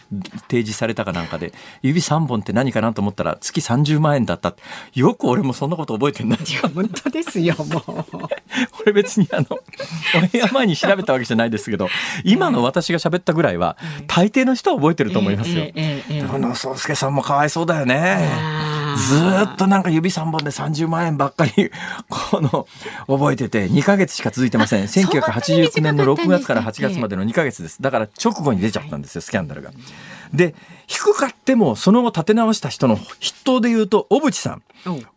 A: 提示されたかなんかで、指3本って何かなと思ったら月30万円だった。よく俺もそんなこと覚えてない。い
B: や、本当ですよ、もう。こ
A: れ別にあの、オンエア前に調べたわけじっですけど、今の私が喋ったぐらいは、大抵の人は覚えてると思いますよ。この宗介さんもかわいそうだよね。ずっとなんか指3本で30万円ばっかり、この、覚えてて、2ヶ月しか続いてません。1989年の6月から8月までの2ヶ月です。だから直後に出ちゃったんですよ、スキャンダルが。で、低かってもその後立て直した人の筆頭で言うと、小渕さん。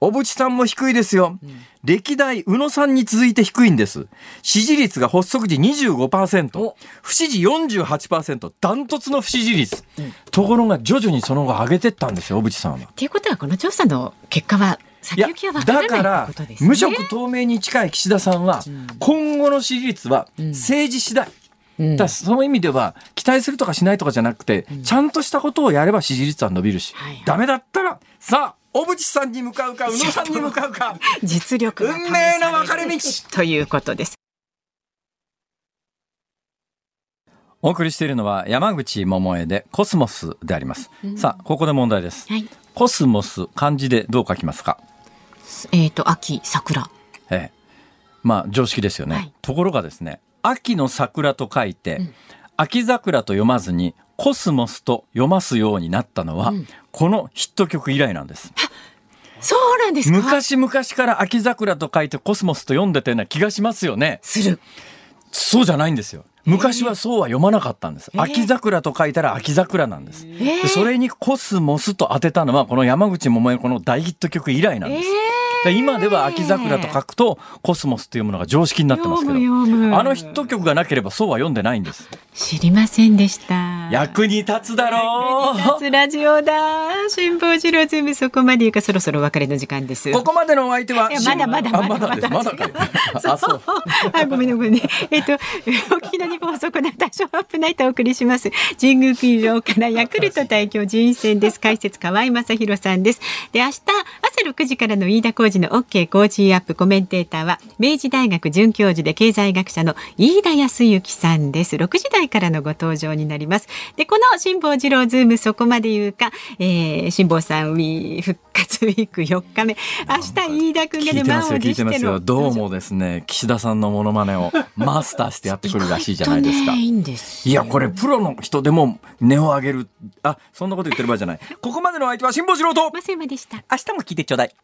A: 小渕さんも低いですよ。歴代宇野さんに続いて低いんです。支持率が発足時25%、不支持48%、ダントツの不支持率。ところが徐々にその後上げてったんですよ、小渕さんは。
B: ということは、この調査の結果は先行きは分からないだから、
A: 無色透明に近い岸田さんは、今後の支持率は政治次第。だその意味では期待するとかしないとかじゃなくて、ちゃんとしたことをやれば支持率は伸びるし、はいはい、ダメだったらさあ小渕さんに向かうか宇野さんに向かうか
B: 実力
A: 運命の分かれ道。
B: ということです。
A: お送りしているのは山口百恵でコスモスであります、うん、さあここで問題です、はい、コスモス漢字でどう書きますか？
B: えっ、ー、と秋桜。
A: ええ。まあ常識ですよね、はい、ところがですね秋の桜と書いて、うん、秋桜と読まずにコスモスと読ますようになったのは、うん、このヒット曲以来なんです。
B: そうなんです
A: 昔々から秋桜と書いてコスモスと読んでたような気がしますよね。
B: する。
A: そうじゃないんですよ。昔はそうは読まなかったんです。えー、秋桜と書いたら秋桜なんです、えー、それにコスモスと当てたのはこの山口百恵この大ヒット曲以来なんです。えー今では秋桜と書くとコスモスというものが常識になってますけどあのヒット曲がなければそうは読んでないんです。
B: 知りませんでした
A: 役に立つだろ
B: う。ラジオだ。辛坊治郎ズームそこまで言うかそろそろお別れの時間です。
A: ここまでのお相手は
B: まだまだまだまだまだ。あそう。あ ごめんごめんね。えっとお聞きのニッポン放送でショウアップナイターお送りします。神宮球場からヤクルト対巨人戦です。解説川相昌弘さんです。で明日朝6時からの飯田浩時の OK コージーアップコメンテーターは明治大学准教授で経済学者の飯田康之さんです。6時台からのご登場になりますで、この辛坊治郎ズームそこまで言うか、えー、辛坊さんウィー復活ウィーク4日目。明日飯田君がね、満を
A: 聞いてますよ。どうもですね、岸田さんのモノマネをマスターしてやってくるらしいじゃないですか。
B: いいんです
A: いや、これプロの人でも値を上げる。あ、そんなこと言ってる場合じゃない。ここまでの相手は辛坊治郎と、
B: 増山でした。
A: 明日も聞いてちょうだい。